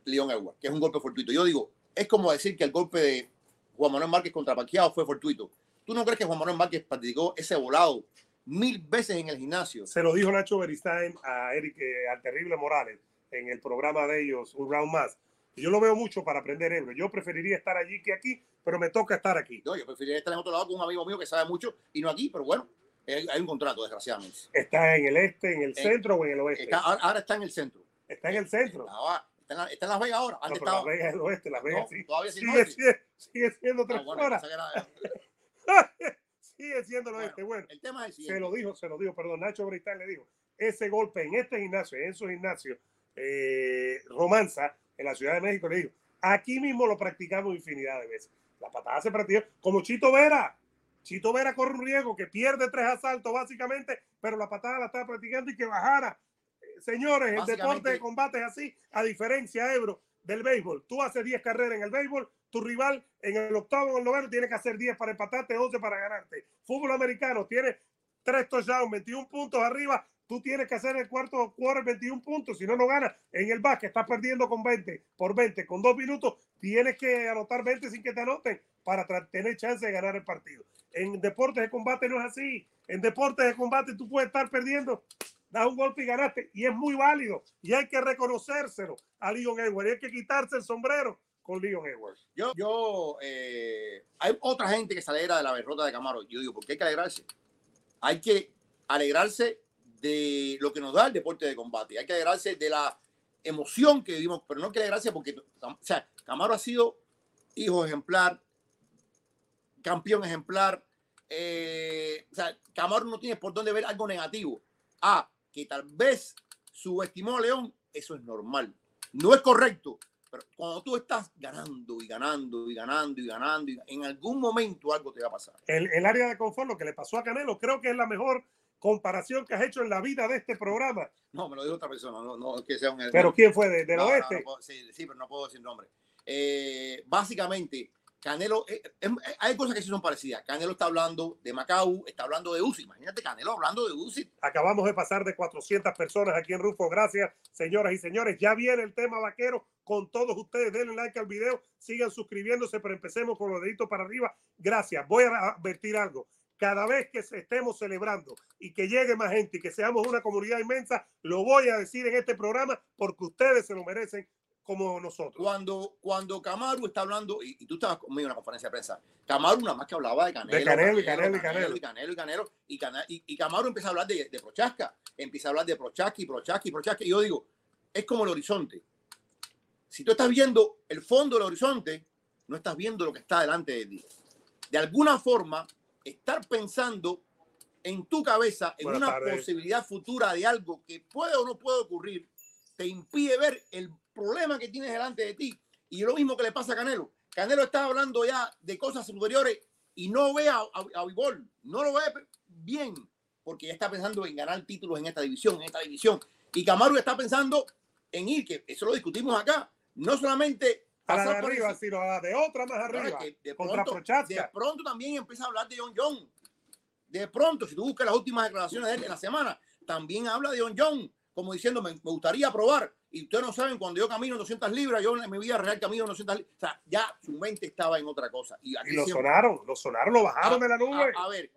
León Edwards, que es un golpe fortuito. Yo digo, es como decir que el golpe de Juan Manuel Márquez contra Paquiao fue fortuito. ¿Tú no crees que Juan Manuel Márquez practicó ese volado mil veces en el gimnasio? Se lo dijo Nacho Beristain a Eric, eh, al terrible Morales, en el programa de ellos, Un Round Más. Yo lo veo mucho para aprender ebro. Yo preferiría estar allí que aquí, pero me toca estar aquí. No, yo preferiría estar en otro lado con un amigo mío que sabe mucho y no aquí, pero bueno, hay un contrato, desgraciadamente. ¿Está en el este, en el centro o en el oeste? ahora está en el centro. Está en el centro. Está en, Las Vegas ahora. Antes Las Vegas es el oeste, Las Vegas sí. Todavía sigue, sigue, sigue, siendo tres horas. Sigue siendo el oeste. Bueno, el tema es se lo dijo, se lo dijo, perdón, Nacho Bristal le dijo, ese golpe en este gimnasio, en su gimnasio, eh, Romanza, en la Ciudad de México, le dijo, aquí mismo lo practicamos infinidad de veces. La patada se practica como Chito Vera. Chito Vera corre un riesgo que pierde tres asaltos básicamente, pero la patada la está practicando y que bajara. Señores, el deporte de combate es así, a diferencia, Ebro, del béisbol. Tú haces 10 carreras en el béisbol, tu rival en el octavo o el noveno tiene que hacer 10 para empatarte, 11 para ganarte. Fútbol americano tiene 3 touchdowns, 21 puntos arriba, tú tienes que hacer el cuarto quarter 21 puntos, si no, no ganas. En el básquet estás perdiendo con 20 por 20, con dos minutos, tienes que anotar 20 sin que te anoten para tener chance de ganar el partido. En deportes de combate no es así. En deportes de combate tú puedes estar perdiendo, das un golpe y ganaste, y es muy válido, y hay que reconocérselo a Leon Edwards, hay que quitarse el sombrero con Leon Edwards. Yo, yo, eh, hay otra gente que se alegra de la derrota de Camaro. Yo digo, ¿por qué hay que alegrarse? Hay que alegrarse de lo que nos da el deporte de combate. Hay que alegrarse de la emoción que vivimos, pero no hay que alegrarse porque, o sea, Camaro ha sido hijo ejemplar, campeón ejemplar. Eh, o sea, Camaro no tiene por dónde ver algo negativo. Ah, que tal vez subestimó a León, eso es normal. No es correcto, pero cuando tú estás ganando y ganando y ganando y ganando, en algún momento algo te va a pasar. El, el área de confort, lo que le pasó a Canelo, creo que es la mejor comparación que has hecho en la vida de este programa. No, me lo dijo otra persona, no, no que sea un... ¿Pero quién fue? ¿De, del oeste? sí, sí, pero no puedo decir nombre. Eh, básicamente, Canelo, eh, em, eh, hay cosas que sí son parecidas. Canelo está hablando de Macau, está hablando de UCI. Imagínate Canelo hablando de UCI. Acabamos de pasar de 400 personas aquí en Rufo. Gracias, señoras y señores. Ya viene el tema vaquero con todos ustedes. Denle like al video, sigan suscribiéndose, pero empecemos con los deditos para arriba. Gracias. Voy a advertir algo cada vez que estemos celebrando y que llegue más gente y que seamos una comunidad inmensa, lo voy a decir en este programa porque ustedes se lo merecen como nosotros. Cuando, cuando Camaru está hablando, y, tú estabas conmigo en una conferencia de prensa, Camaru nada más que hablaba de Canelo. De Canelo, y Canelo, y Canelo. Y Canelo, y Canelo, y, y, Camaru empieza a hablar de, de Prochaska, empieza a hablar de Prochaska y Prochaska y Prochaska. Y yo digo, es como el horizonte. Si tú estás viendo el fondo del horizonte, no estás viendo lo que está delante de ti. De alguna forma, estar pensando en tu cabeza en una posibilidad futura de algo que puede o no puede ocurrir, te impide ver el problema que tienes delante de ti. Y lo mismo que le pasa a Canelo. Canelo está hablando ya de cosas superiores y no ve a, a, no lo ve bien, porque ya está pensando en ganar títulos en esta división, en esta división. Y Camaro está pensando en ir, que eso lo discutimos acá, no solamente a la de arriba, sino a la de otra más arriba. de, pronto, de pronto también empieza a hablar de John John. De pronto, si tú buscas las últimas declaraciones de él en la semana, también habla de John John, como diciendo, me, gustaría probar. Y ustedes no saben, cuando yo camino 200 libras, yo en mi vida real camino 200 libras. O sea, ya su mente estaba en otra cosa. Y, lo sonaron, lo sonaron, lo bajaron de la nube. A, ver,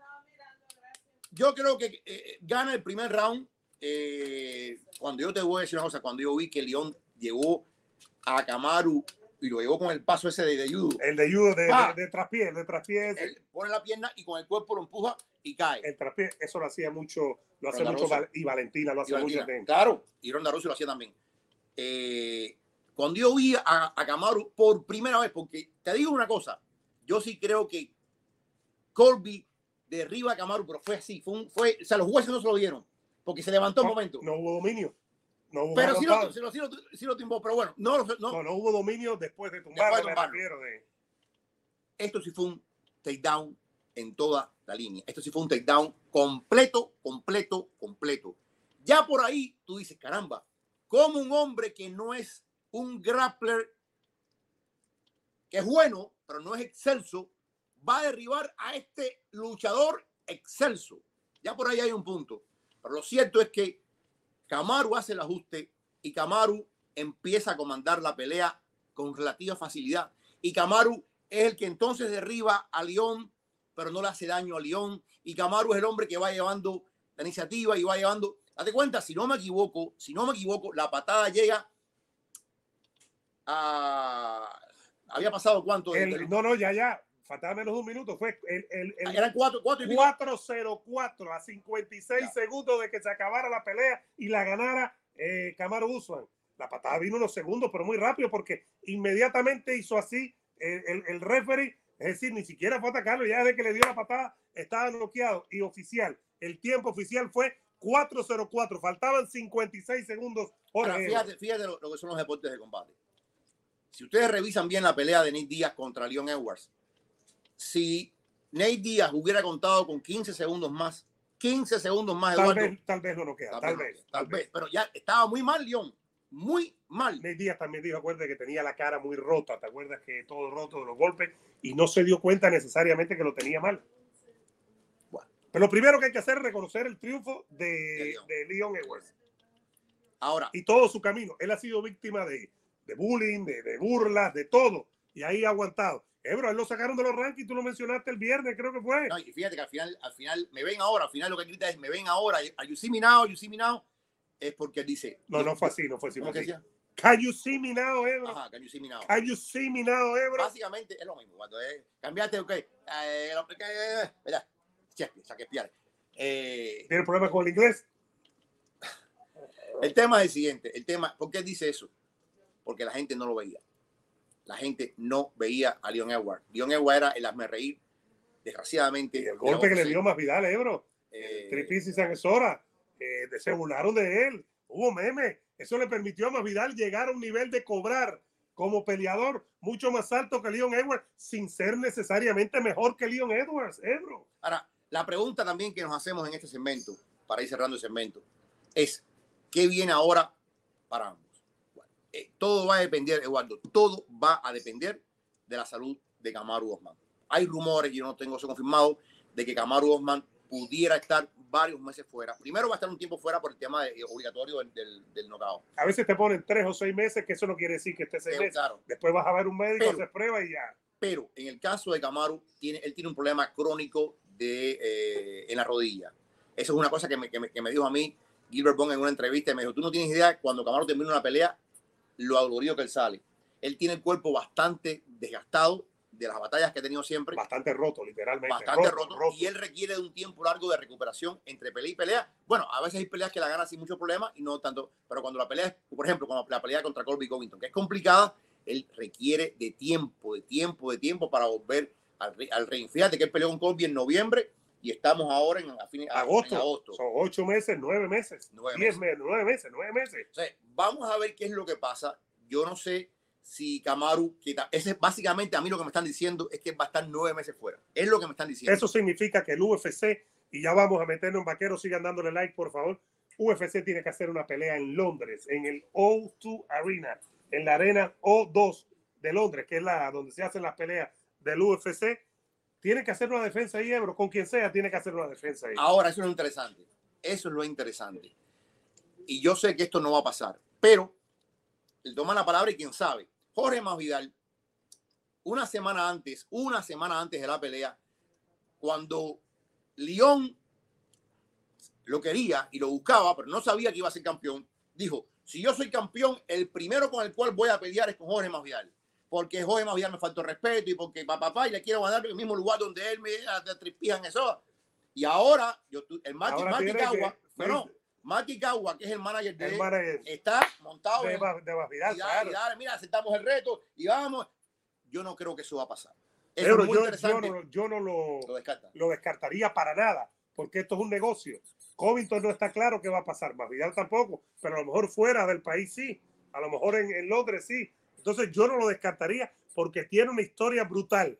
yo creo que eh, gana el primer round. Eh, cuando yo te voy a decir una cosa, cuando yo vi que León llegó a Camaru y lo llevó con el paso ese de, de judo. El de judo de, ah, de, de, traspié, de traspié. Él pone la pierna y con el cuerpo lo empuja y cae. El traspié, eso lo hacía mucho, lo hace mucho y Valentina lo hace mucho también. Claro, y Ronda Rousey lo hacía también. Eh, cuando yo vi a, a Kamaru por primera vez, porque te digo una cosa, yo sí creo que Colby derriba a Kamaru, pero fue así, fue, un, fue o sea, los jueces no se lo dieron, porque se levantó un momento. No hubo dominio. No hubo pero sí lo, sí, lo, sí, lo, tumbó, pero bueno, no, no, no, hubo dominio después de tumbarlo. De... Esto sí fue un takedown en toda la línea. Esto sí fue un takedown completo, completo, completo. Ya por ahí tú dices, caramba, como un hombre que no es un grappler, que es bueno, pero no es excelso, va a derribar a este luchador excelso. Ya por ahí hay un punto. Pero lo cierto es que Camaru hace el ajuste y Camaru empieza a comandar la pelea con relativa facilidad. Y Camaru es el que entonces derriba a León, pero no le hace daño a León. Y Camaru es el hombre que va llevando la iniciativa y va llevando. Date cuenta, si no me equivoco, si no me equivoco, la patada llega a. Había pasado cuánto. no, no, ya, ya faltaba menos de un minuto, fue el, el, el Eran 4, 4 4-0-4 a 56 segundos de que se acabara la pelea y la ganara eh, Camaro Usman. La patada vino unos segundos, pero muy rápido porque inmediatamente hizo así el, el, referee Es decir, ni siquiera fue atacarlo. Ya desde que le dio la patada estaba bloqueado. Y oficial, el tiempo oficial fue 4.04. Faltaban 56 segundos. Ahora, fíjate, fíjate lo, que son los deportes de combate. Si ustedes revisan bien la pelea de Nate Díaz contra Leon Edwards, si Nate Díaz hubiera contado con 15 segundos más, 15 segundos más, tal vez, tal vez no lo queda, tal, vez, tal, vez. Pero ya estaba muy mal, Leon muy mal. Nate Díaz también dijo, acuérdate que tenía la cara muy rota, ¿te acuerdas que todo roto de los golpes y no se dio cuenta necesariamente que lo tenía mal? Pero lo primero que hay que hacer es reconocer el triunfo de, de Leon, Edwards. Ahora. Y todo su camino. Él ha sido víctima de, de bullying, de, de, burlas, de todo. Y ahí ha aguantado. Ebro, él lo sacaron de los rankings, tú lo mencionaste el viernes, creo que fue. No, y fíjate que al final, al final, me ven ahora, al final lo que grita es, me ven ahora, you see me now, you see me now es porque él dice. No, no fue así, no fue así. ¿Cómo decía? Can you see me now, Ebro? Ajá, can you see me now. Can you see me now, Ebro? Básicamente es lo mismo. Cuando es, cambiaste, ok. Eh, mira, Shakespeare. Eh, ¿Tiene problema con el inglés? El tema es el siguiente. El tema, ¿por qué dice eso? Porque la gente no lo veía. La gente no veía a Leon Edward. Leon Edward era el hazme reír, desgraciadamente. Y el golpe que le dio más Vidal, Ebro. Eh, Tripis y San Esora eh, se burlaron de él, hubo memes. Eso le permitió a Masvidal llegar a un nivel de cobrar como peleador mucho más alto que Leon Edwards, sin ser necesariamente mejor que Leon Edwards, Ebro. Ahora, la pregunta también que nos hacemos en este segmento, para ir cerrando el segmento, es, ¿qué viene ahora para ambos? Eh, todo va a depender, Eduardo, todo va a depender de la salud de Kamaru Osman. Hay rumores, yo no tengo eso confirmado, de que Kamaru Osman pudiera estar varios meses fuera. Primero va a estar un tiempo fuera por el tema de, obligatorio del, del, del A veces te ponen tres o seis meses, que eso no quiere decir que esté seis meses. Después vas a ver un médico, haces prueba y ya. Pero en el caso de Camaru, tiene, él tiene un problema crónico de, eh, en la rodilla. Eso es una cosa que me, que me, que me dijo a mí Gilbert Bond en una entrevista. Me dijo, tú no tienes idea, cuando Camaru termina una pelea, lo adolorido que él sale. Él tiene el cuerpo bastante desgastado de las batallas que ha tenido siempre. Bastante roto, literalmente. Bastante roto, Y él requiere de un tiempo largo de recuperación entre pelea y pelea. Bueno, a veces hay peleas que la gana sin mucho problema y no tanto. Pero cuando la pelea es, por ejemplo, cuando la pelea contra Colby Covington, que es complicada, él requiere de tiempo, de tiempo, de tiempo para volver al, al ring. Fíjate que él peleó con Colby en noviembre y estamos ahora en, agosto. Son ocho meses, nueve meses. Nueve meses. nueve meses, nueve meses. vamos a ver qué es lo que pasa. Yo no sé si quita. Ese es básicamente a mí lo que me están diciendo es que va a estar nueve meses fuera. Es lo que me están diciendo. Eso significa que el UFC, y ya vamos a meternos en vaquero, sigan dándole like, por favor. UFC tiene que hacer una pelea en Londres, en el O2 Arena, en la arena O2 de Londres, que es la donde se hacen las peleas del UFC. Tiene que hacer una defensa ahí, Ebro, con quien sea, tiene que hacer una defensa ahí. Ahora, eso es lo interesante. Eso es lo interesante. Y yo sé que esto no va a pasar, pero él toma la palabra y quién sabe Jorge Masvidal, una semana antes, una semana antes de la pelea, cuando León lo quería y lo buscaba, pero no sabía que iba a ser campeón, dijo, si yo soy campeón, el primero con el cual voy a pelear es con Jorge Masvidal. Porque Jorge Masvidal me faltó respeto y porque papá, papá y le quiero en el mismo lugar donde él me tripijan eso. Y ahora, yo, el Mati, Mati Cagua, no, Maki Kawa, que es el manager de él, está montado de, de claro. mira, aceptamos el reto y vamos. Yo no creo que eso va a pasar. Pero yo, yo, no, lo, lo, descartaría para nada, porque esto es un negocio. Covington no está claro qué va a pasar, Masvidal tampoco, pero a lo mejor fuera del país sí, a lo mejor en, en Londres sí. Entonces yo no lo descartaría porque tiene una historia brutal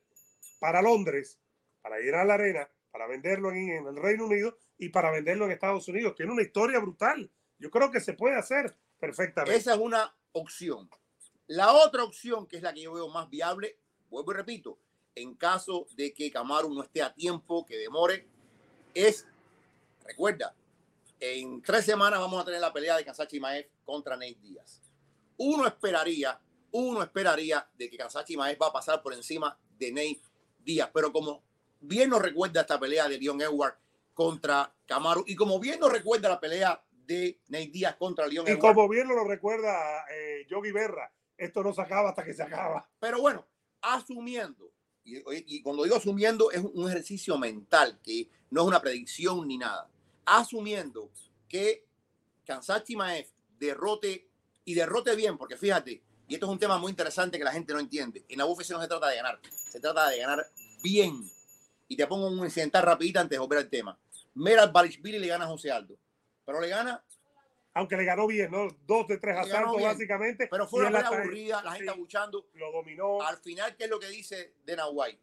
para Londres, para ir a la arena, para venderlo en, en el Reino Unido y para venderlo en Estados Unidos. Tiene una historia brutal. Yo creo que se puede hacer perfectamente. Esa es una opción. La otra opción, que es la que yo veo más viable, vuelvo y repito, en caso de que Camaro no esté a tiempo, que demore, es, recuerda, en tres semanas vamos a tener la pelea de Kansachi Maez contra Nate Díaz. Uno esperaría, uno esperaría de que Kansachi Maez va a pasar por encima de Nate Díaz, pero como bien nos recuerda esta pelea de Leon Edward contra Camaro. Y como bien nos recuerda la pelea de Ney Díaz contra León. Y como bien lo recuerda eh, Yogi Berra, esto no se acaba hasta que se acaba. Pero bueno, asumiendo, y, cuando digo asumiendo es un ejercicio mental, que no es una predicción ni nada. Asumiendo que Kansachi Maef derrote y derrote bien, porque fíjate, Y esto es un tema muy interesante que la gente no entiende. En la UFC no se trata de ganar, se trata de ganar bien. Y te pongo un incidental rapidito antes de volver al tema. Meral Billy le gana a José Aldo, pero le gana aunque le ganó bien, ¿no? Dos de tres asaltos, básicamente. Pero fue una pelea aburrida, la gente abuchando. Lo dominó. Al final, ¿qué es lo que dice Dana White?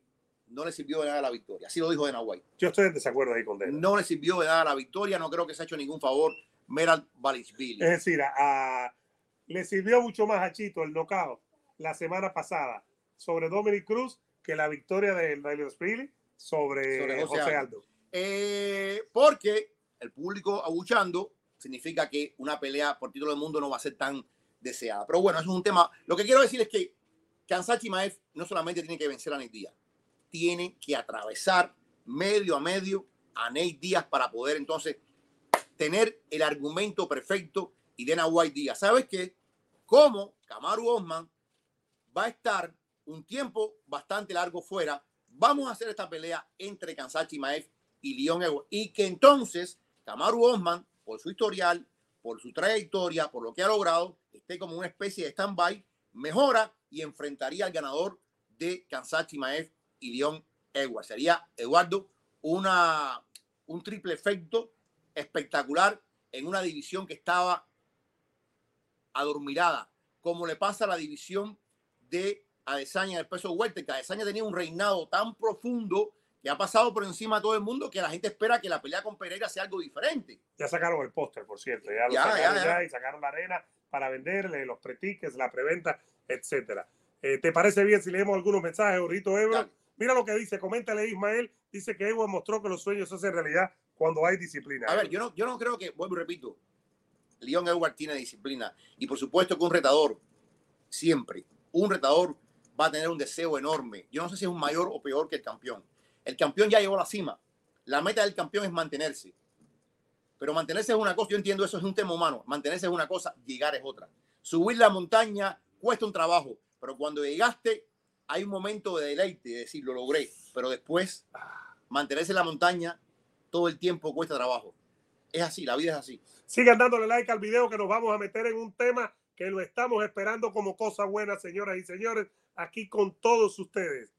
No le sirvió de nada la victoria. Así lo dijo Dana White. Yo estoy en desacuerdo ahí con Dana. No le sirvió de nada la victoria. No creo que se ha hecho ningún favor Meral Billy. Es decir, a, le sirvió mucho más a Chito el knockout la semana pasada sobre Dominic Cruz que la victoria de Daniel Billy sobre, José, Aldo. Eh, porque el público abuchando significa que una pelea por título del mundo no va a ser tan deseada. Pero bueno, eso es un tema. Lo que quiero decir es que Kansachi Maef no solamente tiene que vencer a Nate Díaz, tiene que atravesar medio a medio a Nate Díaz para poder entonces tener el argumento perfecto y Dana White Díaz. ¿Sabes qué? Como Kamaru Osman va a estar un tiempo bastante largo fuera, vamos a hacer esta pelea entre Kansachi Maef y Leon Edwards. Y que entonces Kamaru Osman por su historial, por su trayectoria, por lo que ha logrado, esté como una especie de stand-by, mejora y enfrentaría al ganador de Kansas Maef y León Edwards. Sería, Eduardo, una, un triple efecto espectacular en una división que estaba adormirada, como le pasa a la división de Adesanya del peso welter, que Adesanya tenía un reinado tan profundo que ha pasado por encima a todo el mundo que la gente espera que la pelea con Pereira sea algo diferente. Ya sacaron el póster, por cierto, ya lo sacaron ya, y sacaron la arena para venderle los pretiques, la preventa, etcétera. Eh, ¿Te parece bien si leemos algunos mensajes, Urrito Ebro? Mira lo que dice, coméntale Ismael, dice que Evo mostró que los sueños se hacen realidad cuando hay disciplina. A ver, yo no, yo no creo que, vuelvo y repito, Leon Edward tiene disciplina y por supuesto que un retador, siempre, un retador va a tener un deseo enorme. Yo no sé si es un mayor o peor que el campeón el campeón ya llegó a la cima. La meta del campeón es mantenerse. Pero mantenerse es una cosa, yo entiendo eso es un tema humano. Mantenerse es una cosa, llegar es otra. Subir la montaña cuesta un trabajo, pero cuando llegaste hay un momento de deleite, de decir, lo logré. Pero después, mantenerse en la montaña todo el tiempo cuesta trabajo. Es así, la vida es así. Sigan dándole like al video que nos vamos a meter en un tema que lo estamos esperando como cosa buena, señoras y señores, aquí con todos ustedes.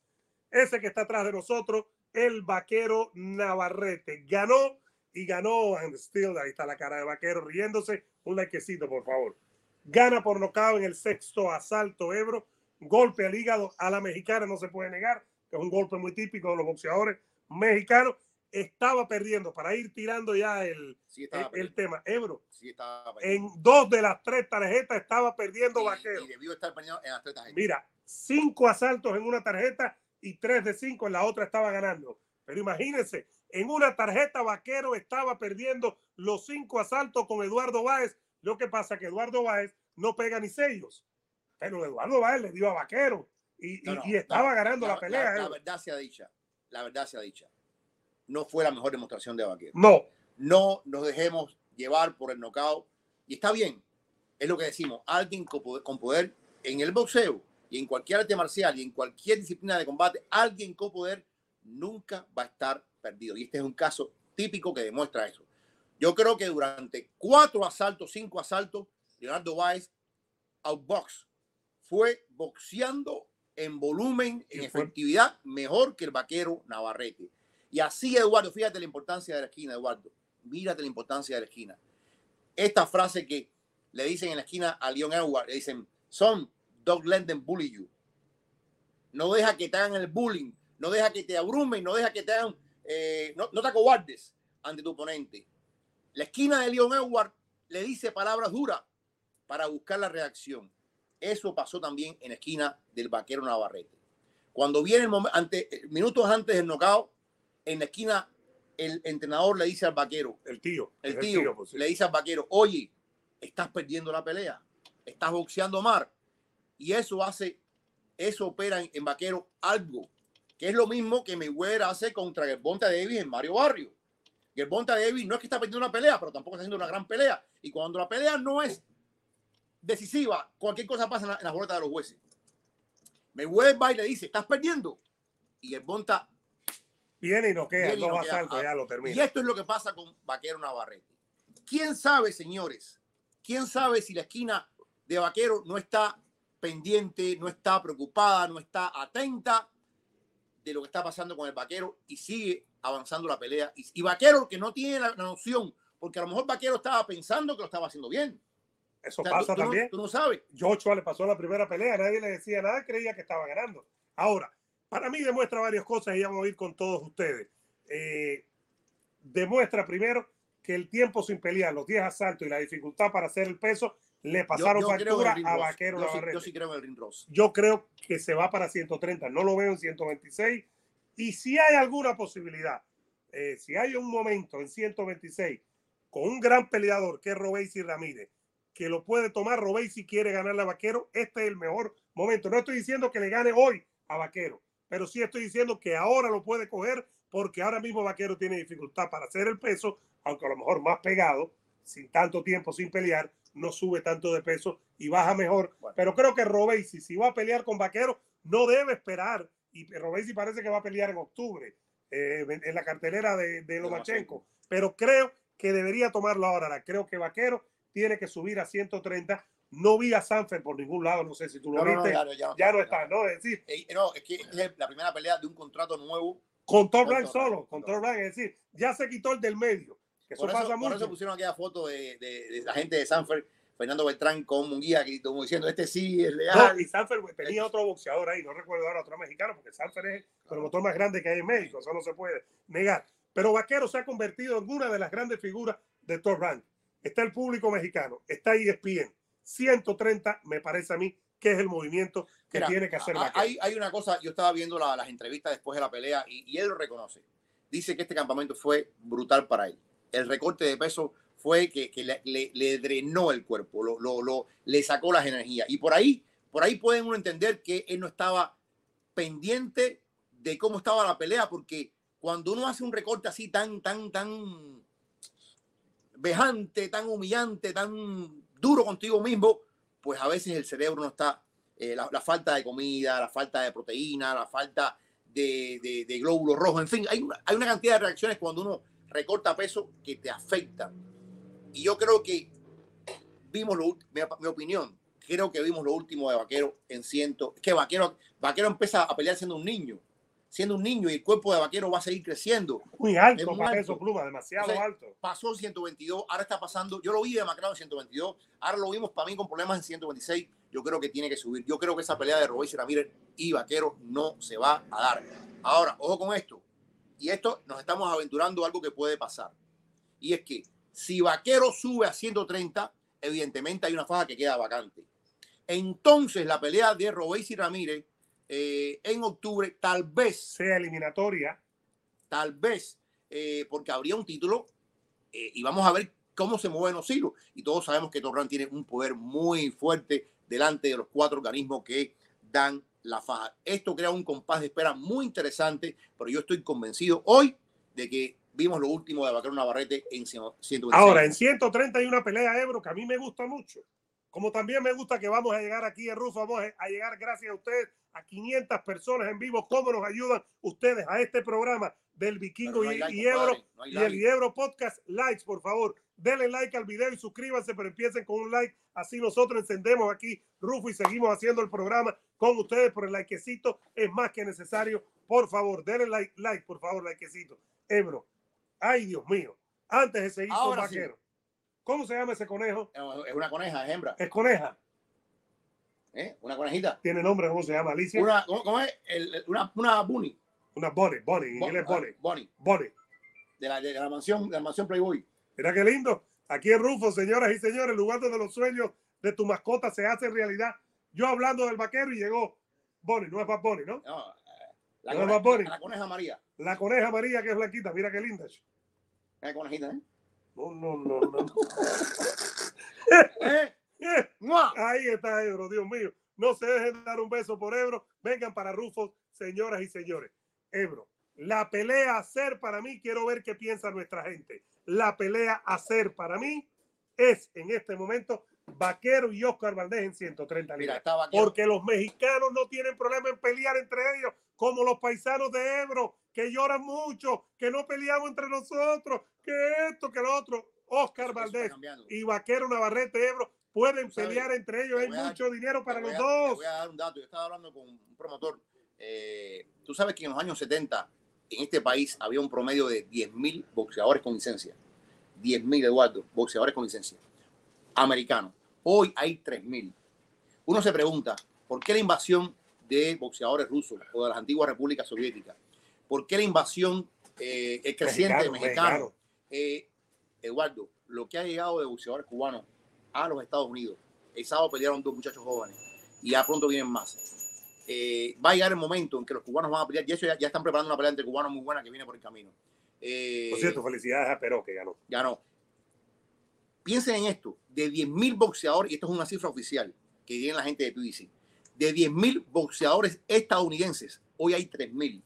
Ese que está atrás de nosotros el vaquero Navarrete. Ganó y ganó. And still, ahí está la cara de vaquero riéndose. Un likecito, por favor. Gana por nocao en el sexto asalto Ebro. Golpe al hígado a la mexicana, no se puede negar, que es un golpe muy típico de los boxeadores mexicanos. Estaba perdiendo para ir tirando ya el, el, tema. Ebro, en dos de las tres tarjetas estaba perdiendo Vaquero. Y debió estar perdiendo en las tres tarjetas. Mira, cinco asaltos en una tarjeta y 3 de 5 en la otra estaba ganando. Pero imagínense, en una tarjeta vaquero estaba perdiendo los cinco asaltos con Eduardo Báez. Lo que pasa es que Eduardo Báez no pega ni sellos. Pero Eduardo Báez le dio a vaquero y, y, estaba ganando la, pelea. La, verdad sea dicha, la verdad sea dicha. No fue la mejor demostración de vaquero. No. No nos dejemos llevar por el knockout. Y está bien, es lo que decimos. Alguien con poder en el boxeo y en cualquier arte marcial y en cualquier disciplina de combate, alguien con poder nunca va a estar perdido. Y este es un caso típico que demuestra eso. Yo creo que durante cuatro asaltos, cinco asaltos, Leonardo Báez outbox fue boxeando en volumen, en efectividad, mejor que el vaquero Navarrete. Y así, Eduardo, fíjate la importancia de la esquina, Eduardo. Mírate la importancia de la esquina. Esta frase que le dicen en la esquina a Leon Edward, le dicen, son let them bully you. No deja que te hagan el bullying, no deja que te abrumen, no deja que te hagan, eh, no, te acobardes ante tu oponente. La esquina de Leon Edward le dice palabras duras para buscar la reacción. Eso pasó también en la esquina del vaquero Navarrete. Cuando viene el momento, ante, minutos antes del knockout, en la esquina, el entrenador le dice al vaquero, el tío, el tío, pues, le dice al vaquero, oye, estás perdiendo la pelea, estás boxeando mal, y eso hace, eso opera en, vaquero algo, que es lo mismo que Mayweather hace contra Gervonta Davis en Mario Barrio. Gervonta Davis no es que está perdiendo una pelea, pero tampoco está haciendo una gran pelea. Y cuando la pelea no es decisiva, cualquier cosa pasa en la, en de los jueces. Mayweather va y le dice, estás perdiendo. Y Gervonta viene y no queda, no va salto, ya lo termina. Y esto es lo que pasa con Vaquero Navarrete. ¿Quién sabe, señores? ¿Quién sabe si la esquina de Vaquero no está pendiente, no está preocupada, no está atenta de lo que está pasando con el vaquero y sigue avanzando la pelea. Y, vaquero que no tiene la, noción, porque a lo mejor vaquero estaba pensando que lo estaba haciendo bien. Eso pasa también. No, tú no sabes. Joshua le pasó la primera pelea, nadie le decía nada, creía que estaba ganando. Ahora, para mí demuestra varias cosas y vamos a ir con todos ustedes. Eh, demuestra primero que el tiempo sin pelear, los 10 asaltos y la dificultad para hacer el peso le pasaron factura a Vaquero yo, yo sí, creo en el ring Ross. Yo creo que se va para 130, no lo veo en 126. Y si hay alguna posibilidad, eh, si hay un momento en 126 con un gran peleador que es Robey y Ramírez, que lo puede tomar Robey si quiere ganarle a Vaquero, este es el mejor momento. No estoy diciendo que le gane hoy a Vaquero, pero sí estoy diciendo que ahora lo puede coger porque ahora mismo Vaquero tiene dificultad para hacer el peso, aunque a lo mejor más pegado, sin tanto tiempo sin pelear, no sube tanto de peso y baja mejor. Pero creo que Robesi, si va a pelear con Vaquero, no debe esperar. Y Robesi parece que va a pelear en octubre eh, en la cartelera de, de Lomachenko. Pero creo que debería tomarlo ahora. Creo que Vaquero tiene que subir a 130. No vi a Sanfer por ningún lado, no sé si tú lo viste. ya, no, está, ¿no? Es decir, no, es que es la primera pelea de un contrato nuevo. Con Thor Blanc solo, con Thor Blanc, es decir, ya se quitó el del medio eso, por pasa mucho. Por eso pusieron aquella foto de, de, la gente de Sanford, Fernando Beltrán con Munguía, como diciendo, este sí es leal. y Sanford tenía otro boxeador ahí, no recuerdo ahora, otro mexicano, porque Sanford es el promotor más grande que hay en México, eso no se puede negar. Pero Vaquero se ha convertido en una de las grandes figuras de Top Rank. Está el público mexicano, está ESPN. 130 me parece a mí que es el movimiento que tiene que hacer Vaquero. Hay, hay, una cosa, yo estaba viendo las entrevistas después de la pelea y, y él lo reconoce. Dice que este campamento fue brutal para él el recorte de peso fue que, le, drenó el cuerpo, lo, lo, le sacó las energías. Y por ahí, por ahí pueden uno entender que él no estaba pendiente de cómo estaba la pelea, porque cuando uno hace un recorte así tan, tan, tan vejante, tan humillante, tan duro contigo mismo, pues a veces el cerebro no está, eh, la, falta de comida, la falta de proteína, la falta de, de, glóbulos rojos, en fin, hay hay una cantidad de reacciones cuando uno recorta peso que te afecta. Y yo creo que vimos lo mi, mi opinión, creo que vimos lo último de Vaquero en ciento. que Vaquero, Vaquero empieza a pelear siendo un niño, siendo un niño y el cuerpo de Vaquero va a seguir creciendo. Muy alto muy para alto. pluma, demasiado alto. Pasó 122, ahora está pasando. Yo lo vi de Macrado en 122, ahora lo vimos para mí con problemas en 126. Yo creo que tiene que subir. Yo creo que esa pelea de Robéis Ramírez y Vaquero no se va a dar. Ahora, ojo con esto y esto nos estamos aventurando algo que puede pasar. Y es que si Vaquero sube a 130, evidentemente hay una faja que queda vacante. Entonces la pelea de Robéis y Ramírez eh, en octubre tal vez sea eliminatoria. Tal vez, eh, porque habría un título eh, y vamos a ver cómo se mueven los hilos. Y todos sabemos que Torran tiene un poder muy fuerte delante de los cuatro organismos que dan la faja. Esto crea un compás de espera muy interesante, pero yo estoy convencido hoy de que vimos lo último de Vaquero Navarrete en 130. Ahora, en 130 hay una pelea Ebro que a mí me gusta mucho. Como también me gusta que vamos a llegar aquí Rufo, vamos a llegar gracias a ustedes a 500 personas en vivo. ¿Cómo nos ayudan ustedes a este programa del Vikingo y, Ebro y el Ebro Podcast? Likes, por favor. Denle like al video y suscríbanse, pero empiecen con un like. Así nosotros encendemos aquí Rufo y seguimos haciendo el programa con ustedes. Por el likecito es más que necesario. Por favor, denle like, like por favor, likecito. Ebro. Ay, Dios mío. Antes de seguir con Vaquero. ¿Cómo se llama ese conejo? Es una coneja, es hembra. Es coneja. ¿Eh? Una conejita. ¿Tiene nombre? ¿Cómo se llama? Alicia. Una, ¿cómo, es? una, una bunny. Una bunny, bunny, en inglés bunny. Bunny. Bunny. De la, de la mansión, de la mansión Playboy. Mira qué lindo. Aquí en Rufo, señoras y señores, el lugar donde los sueños de tu mascota se hacen realidad. Yo hablando del vaquero y llegó Bonnie, no es Bad Bunny, ¿no? No, eh, la, no coneja, es Bad la coneja María. La coneja María que es blanquita, mira qué linda. Es conejita, ¿eh? No, no, no, no. ¿Eh? Ahí está Ebro, Dios mío. No se dejen dar un beso por Ebro. Vengan para Rufo, señoras y señores. Ebro, la pelea a hacer para mí, quiero ver qué piensa nuestra gente. La pelea a hacer para mí es en este momento Vaquero y Oscar Valdés en 130 libras. Porque los mexicanos no tienen problema en pelear entre ellos, como los paisanos de Ebro, que lloran mucho, que no peleamos entre nosotros, que esto, que lo otro. Oscar Valdés y Vaquero Navarrete Ebro pueden pelear entre ellos, hay mucho dinero para los dos. Te voy a dar un dato, yo estaba hablando con un promotor, eh, tú sabes que en los años 70 en este país había un promedio de 10.000 boxeadores con licencia. 10.000, Eduardo, boxeadores con licencia. Americanos. Hoy hay 3.000. Uno se pregunta, ¿por qué la invasión de boxeadores rusos o de las antiguas repúblicas soviéticas? ¿Por qué la invasión eh, creciente de mexicanos? Eh, Eduardo, lo que ha llegado de boxeadores cubanos a los Estados Unidos, el sábado pelearon dos muchachos jóvenes y ya pronto vienen más. Eh, va a llegar el momento en que los cubanos van a pelear, y eso ya, ya están preparando una pelea entre cubanos muy buena que viene por el camino. Eh, por cierto, felicidades a Peró que ganó. Ganó. Piensen en esto, de 10.000 boxeadores, y esto es una cifra oficial que tiene la gente de PBC, de 10.000 boxeadores estadounidenses, hoy hay 3.000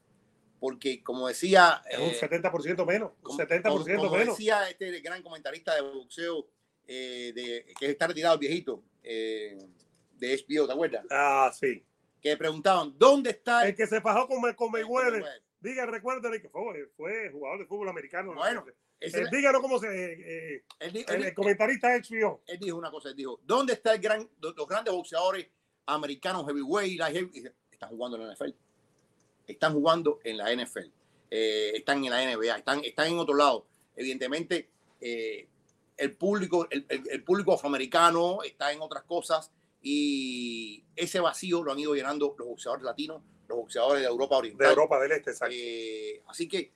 porque como decía... Es un 70% eh, menos, un 70% como, como menos. decía este gran comentarista de boxeo, eh, de, que está retirado el viejito, eh, de HBO, ¿te acuerdas? Ah, sí. Que preguntaban, ¿dónde está el, que se fajó con, con Mayweather? Diga, recuerden que fue, fue, jugador de fútbol americano. Bueno, ese, díganos cómo se... el, comentarista de HBO. Él dijo una cosa, él dijo, ¿dónde están gran, los grandes boxeadores americanos heavyweight? Están jugando en la NFL están jugando en la NFL, eh, están en la NBA, están, están en otro lado. Evidentemente, eh, el, público, el, público afroamericano está en otras cosas y ese vacío lo han ido llenando los boxeadores latinos, los boxeadores de Europa Oriental. De Europa del Este, exacto. Eh, así que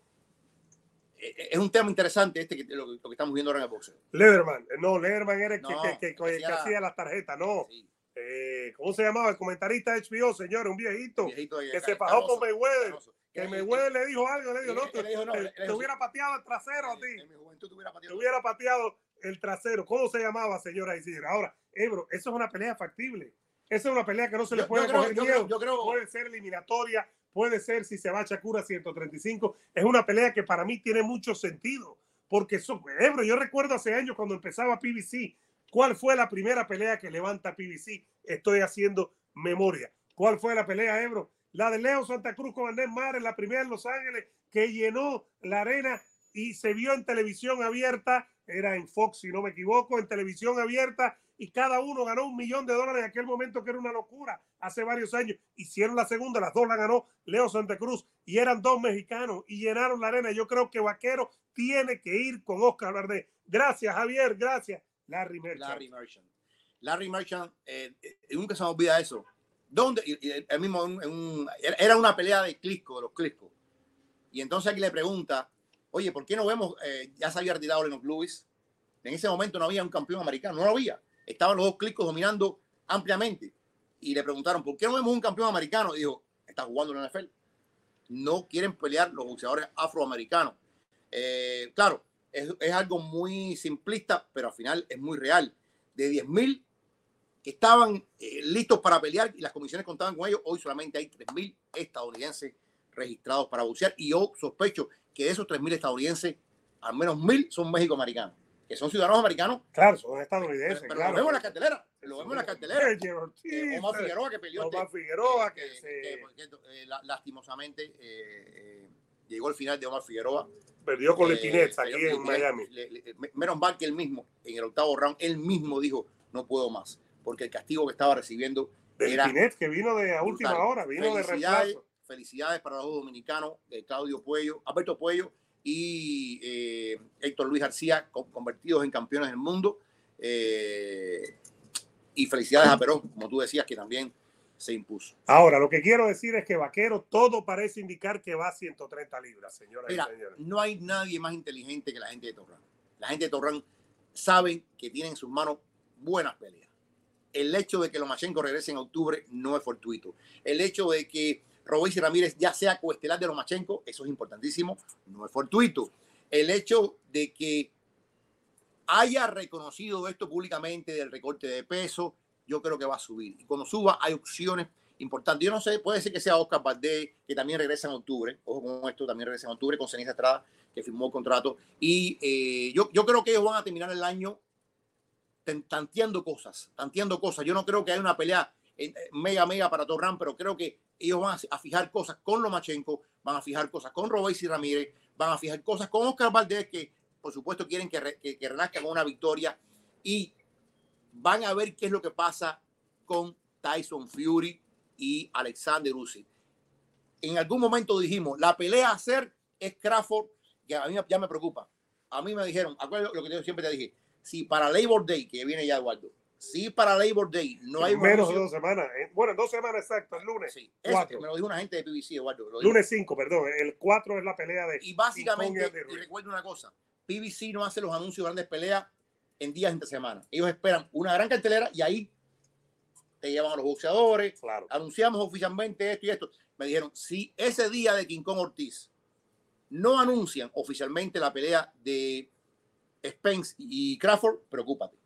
es un tema interesante este que lo, que estamos viendo ahora en el boxeo. Lederman, no, Lederman era el que, que, hacía, las tarjetas, no. Eh, ¿cómo se llamaba? El comentarista de HBO, señor, un viejito, que se fajó con Mayweather. Que Mayweather le dijo algo, le dijo, no, te, hubiera pateado el trasero a ti. En mi juventud te hubiera pateado. Te hubiera pateado el trasero. ¿Cómo se llamaba, señora Isidro? Ahora, Ebro, eso es una pelea factible. Esa es una pelea que no se le puede coger miedo. Yo creo, puede ser eliminatoria, puede ser si se va a Chacura 135. Es una pelea que para mí tiene mucho sentido. Porque, eso, Ebro, yo recuerdo hace años cuando empezaba PBC, ¿Cuál fue la primera pelea que levanta PBC? Estoy haciendo memoria. ¿Cuál fue la pelea, Ebro? La de Leo Santa Cruz con Andrés Mar en la primera en Los Ángeles, que llenó la arena y se vio en televisión abierta. Era en Fox, si no me equivoco, en televisión abierta. Y cada uno ganó un millón de dólares en aquel momento, que era una locura, hace varios años. Hicieron la segunda, las dos la ganó Leo Santa Cruz y eran dos mexicanos y llenaron la arena. Yo creo que Vaquero tiene que ir con Oscar Verde. Gracias, Javier, gracias. Larry Merchant. Larry Merchant. Larry Merchant, eh, eh, nunca se me olvida eso. ¿Dónde? el mismo, era una pelea de Clisco, de los Clisco. Y entonces aquí le pregunta, oye, ¿por qué no vemos? Eh, ya se había retirado Lennox Lewis. En ese momento no había un campeón americano, no lo había. Estaban los dos Cliscos dominando ampliamente. Y le preguntaron, ¿por qué no vemos un campeón americano? Y dijo, está jugando en la NFL. No quieren pelear los boxeadores afroamericanos. claro, es, algo muy simplista, pero al final es muy real. De 10.000 que estaban eh, listos para pelear y las comisiones contaban con ellos, hoy solamente hay 3.000 estadounidenses registrados para bucear y yo sospecho que de esos 3.000 estadounidenses, al menos 1.000 son méxico-americanos, que son ciudadanos americanos. Claro, son estadounidenses. Pero, lo vemos en la cartelera. Lo vemos en la cartelera. Eh, Omar Figueroa que peleó. Omar Figueroa que, eh, lastimosamente llegó al final de Omar Figueroa Perdió con Letinet aquí en Miami. menos mal que él mismo, en el octavo round, él mismo dijo, no puedo más, porque el castigo que estaba recibiendo era... Letinet, que vino de última hora, vino de reemplazo. Felicidades para los dominicanos, eh, Claudio Puello, Alberto Puello y eh, Héctor Luis García, convertidos en campeones del mundo. Eh, y felicidades a Perón, como tú decías, que también se impuso. Ahora, lo que quiero decir es que Vaquero todo parece indicar que va a 130 libras, señora. Mira, no hay nadie más inteligente que la gente de Torrán. La gente de Torrán sabe que tiene en sus manos buenas peleas. El hecho de que Lomachenko regrese en octubre no es fortuito. El hecho de que Robéis Ramírez ya sea coestelar de Lomachenko, eso es importantísimo, no es fortuito. El hecho de que haya reconocido esto públicamente del recorte de peso, yo creo que va a subir. Y cuando suba, hay opciones importantes. Yo no sé, puede ser que sea Oscar Valdés, que también regresa en octubre. Ojo con esto, también regresa en octubre con Ceniza Estrada, que firmó el contrato. Y eh, yo, yo creo que ellos van a terminar el año tanteando cosas, tanteando cosas. Yo no creo que haya una pelea mega, mega para Torran, pero creo que ellos van a, fijar cosas con Lomachenko, van a fijar cosas con Robéis y Ramírez, van a fijar cosas con Oscar Valdés, que por supuesto quieren que, que, que renazca con una victoria. Y van a ver qué es lo que pasa con Tyson Fury y Alexander Usyk. En algún momento dijimos, la pelea a hacer es Crawford, que a mí ya me preocupa. A mí me dijeron, acuérdate lo que yo siempre te dije, si para Labor Day, que viene ya Eduardo, si para Labor Day no hay menos de dos semanas, bueno, dos semanas exacto, el lunes. Sí, cuatro. me lo dijo una gente de PBC, Eduardo. Lunes 5, perdón, el 4 es la pelea de. Y básicamente, y recuerdo una cosa, PBC no hace los anuncios de grandes peleas en días entre semana. Ellos esperan una gran cartelera y ahí te llevan a los boxeadores. Claro. Anunciamos oficialmente esto y esto. Me dijeron, si ese día de King Kong Ortiz no anuncian oficialmente la pelea de Spence y Crawford, preocúpate.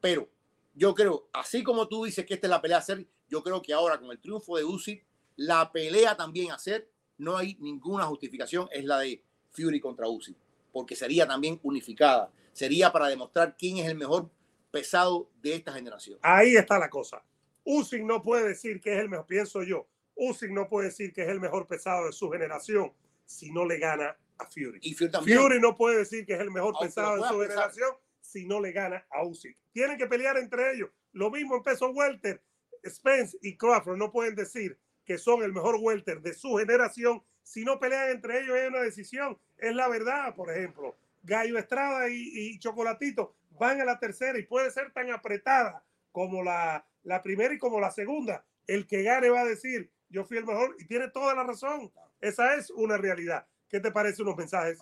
Pero yo creo, así como tú dices que esta es la pelea a hacer, yo creo que ahora con el triunfo de Uzi, la pelea también a hacer, no hay ninguna justificación, es la de Fury contra Uzi, porque sería también unificada sería para demostrar quién es el mejor pesado de esta generación. Ahí está la cosa. Usyk no puede decir que es el mejor, pienso yo. Usyk no puede decir que es el mejor pesado de su generación si no le gana a Fury. Y Fury, no puede decir que es el mejor pesado de su generación si no le gana a Usyk. Tienen que pelear entre ellos. Lo mismo en peso welter. Spence y Crawford no pueden decir que son el mejor welter de su generación si no pelean entre ellos. Es una decisión. Es la verdad, por ejemplo. Gallo Estrada y, Chocolatito van a la tercera y puede ser tan apretada como la, la primera y como la segunda. El que gane va a decir, yo fui el mejor y tiene toda la razón. Esa es una realidad. ¿Qué te parece unos mensajes?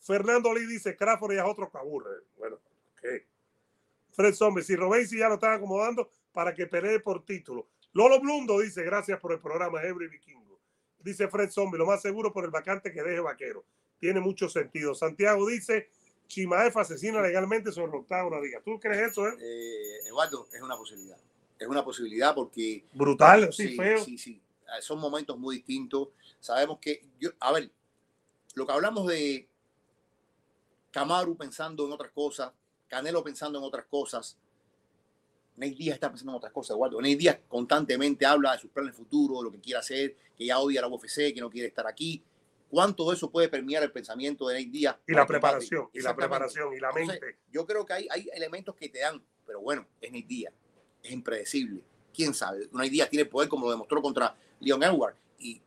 Fernando Lee dice, Crawford ya es otro que aburre. Bueno, ok. Fred Zombie, si Robesi ya lo están acomodando para que pelee por título. Lolo Blundo dice, gracias por el programa Every Vikingo. Dice Fred Zombie, lo más seguro por el vacante que deje Vaquero tiene mucho sentido. Santiago dice, Chimaef asesina legalmente sobre octavo día. ¿Tú crees eso? Eh? eh? Eduardo, es una posibilidad. Es una posibilidad porque... Brutal, sí, feo. Sí, sí. Son momentos muy distintos. Sabemos que, yo, a ver, lo que hablamos de Camaru pensando en otras cosas, Canelo pensando en otras cosas, Ney Díaz está pensando en otras cosas, Eduardo. Ney Díaz constantemente habla de sus planes futuros, de lo que quiere hacer, que ya odia a la UFC, que no quiere estar aquí cuánto de eso puede permear el pensamiento de Nate Díaz. Y la preparación, y la preparación, y la mente. yo creo que hay, hay elementos que te dan, pero bueno, es Nate Díaz, es impredecible. ¿Quién sabe? Nate Díaz tiene poder como lo demostró contra Leon Edwards. Y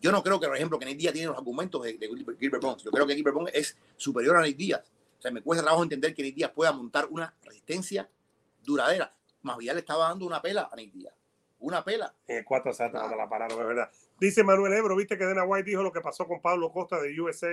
yo no creo que, por ejemplo, que Nate Díaz tiene los argumentos de, Gilbert Burns. Yo creo que Gilbert Burns es superior a Nate Díaz. O sea, me cuesta trabajo entender que Nate Díaz pueda montar una resistencia duradera. Más bien le estaba dando una pela a Nate Díaz. Una pela. En cuatro asaltos la pararon, es verdad. Dice Manuel Ebro, viste que Dana White dijo lo que pasó con Pablo Costa de USA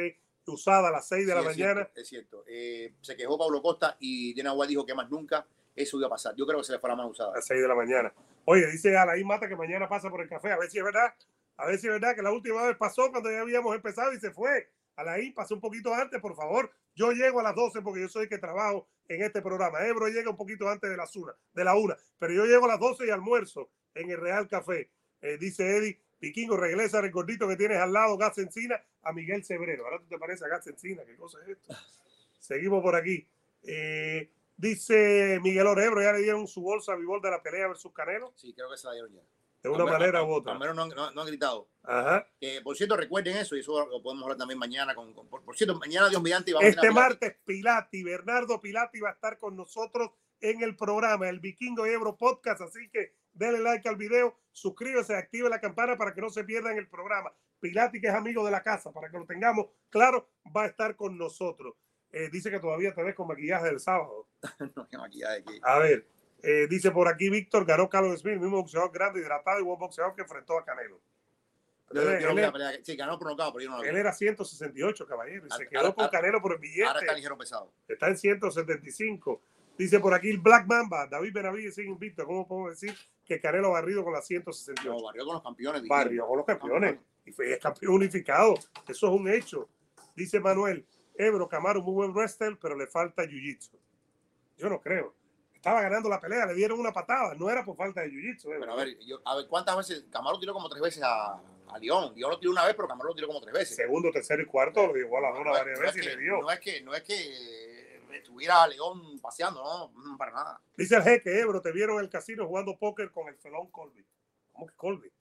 usada a las 6 de la mañana. es cierto. Eh, se quejó Pablo Costa y Dana White dijo que más nunca eso iba a pasar. Yo creo que se le fuera más usada. A las 6 de la mañana. Oye, dice Alain Mata que mañana pasa por el café. A ver si es verdad. A ver si es verdad que la última vez pasó cuando ya habíamos empezado y se fue. Alain, pasó un poquito antes, por favor. Yo llego a las 12 porque yo soy el que trabajo en este programa. Ebro llega un poquito antes de la una, de la una. Pero yo llego a las 12 y almuerzo en el Real Café. Eh, dice Eddie Vikingo, regresa el gordito que tienes al lado, Gas Encina, a Miguel Sebrero. Ahora tú te pareces a Gas Encina, ¿qué cosa es esto? Seguimos por aquí. Eh, dice Miguel Orebro, ya le dieron su bolsa a Vivol de la pelea versus Canelo. Sí, creo que se la dieron ya. De una manera u otra. Al menos no, no, han gritado. Ajá. por cierto, recuerden eso y eso lo podemos hablar también mañana. Con, por, cierto, mañana Dios mediante. Vamos este martes Pilati, Bernardo Pilati va a estar con nosotros en el programa, el Vikingo Ebro Podcast. Así que denle like al video, suscríbase, active la campana para que no se pierdan el programa. Pilati, que es amigo de la casa, para que lo tengamos claro, va a estar con nosotros. Eh, dice que todavía te ves con maquillaje del sábado. no, maquillaje aquí. A ver, eh, dice por aquí Víctor, ganó Carlos Smith, mismo boxeador grande, hidratado y buen boxeador que enfrentó a Canelo. sí, ganó por pero yo no Él era 168, caballero, y se quedó con Canelo por el billete. Ahora está ligero pesado. Está en 175. Dice por aquí el Black Mamba, David Benavides sigue invicto. ¿Cómo podemos decir que Canelo barrido con la 168? No, barrió con los campeones. Barrió con los campeones. Y fue es campeón unificado. Eso es un hecho. Dice Manuel, Ebro Camaro, muy buen wrestler, pero le falta jiu-jitsu. Yo no creo. Estaba ganando la pelea, le dieron una patada. No era por falta de jiu-jitsu. Pero a ver, a ver, ¿cuántas veces? Camaro tiró como tres veces a, a León. León lo tiró una vez, pero Camaro lo tiró como tres veces. Segundo, tercero y cuarto lo llevó a la zona varias veces y le dio. No es que, no es que estuviera León paseando, no, para nada. Dice el jeque, Ebro, te vieron en el casino jugando póker con el felón Colby. ¿Cómo que Colby?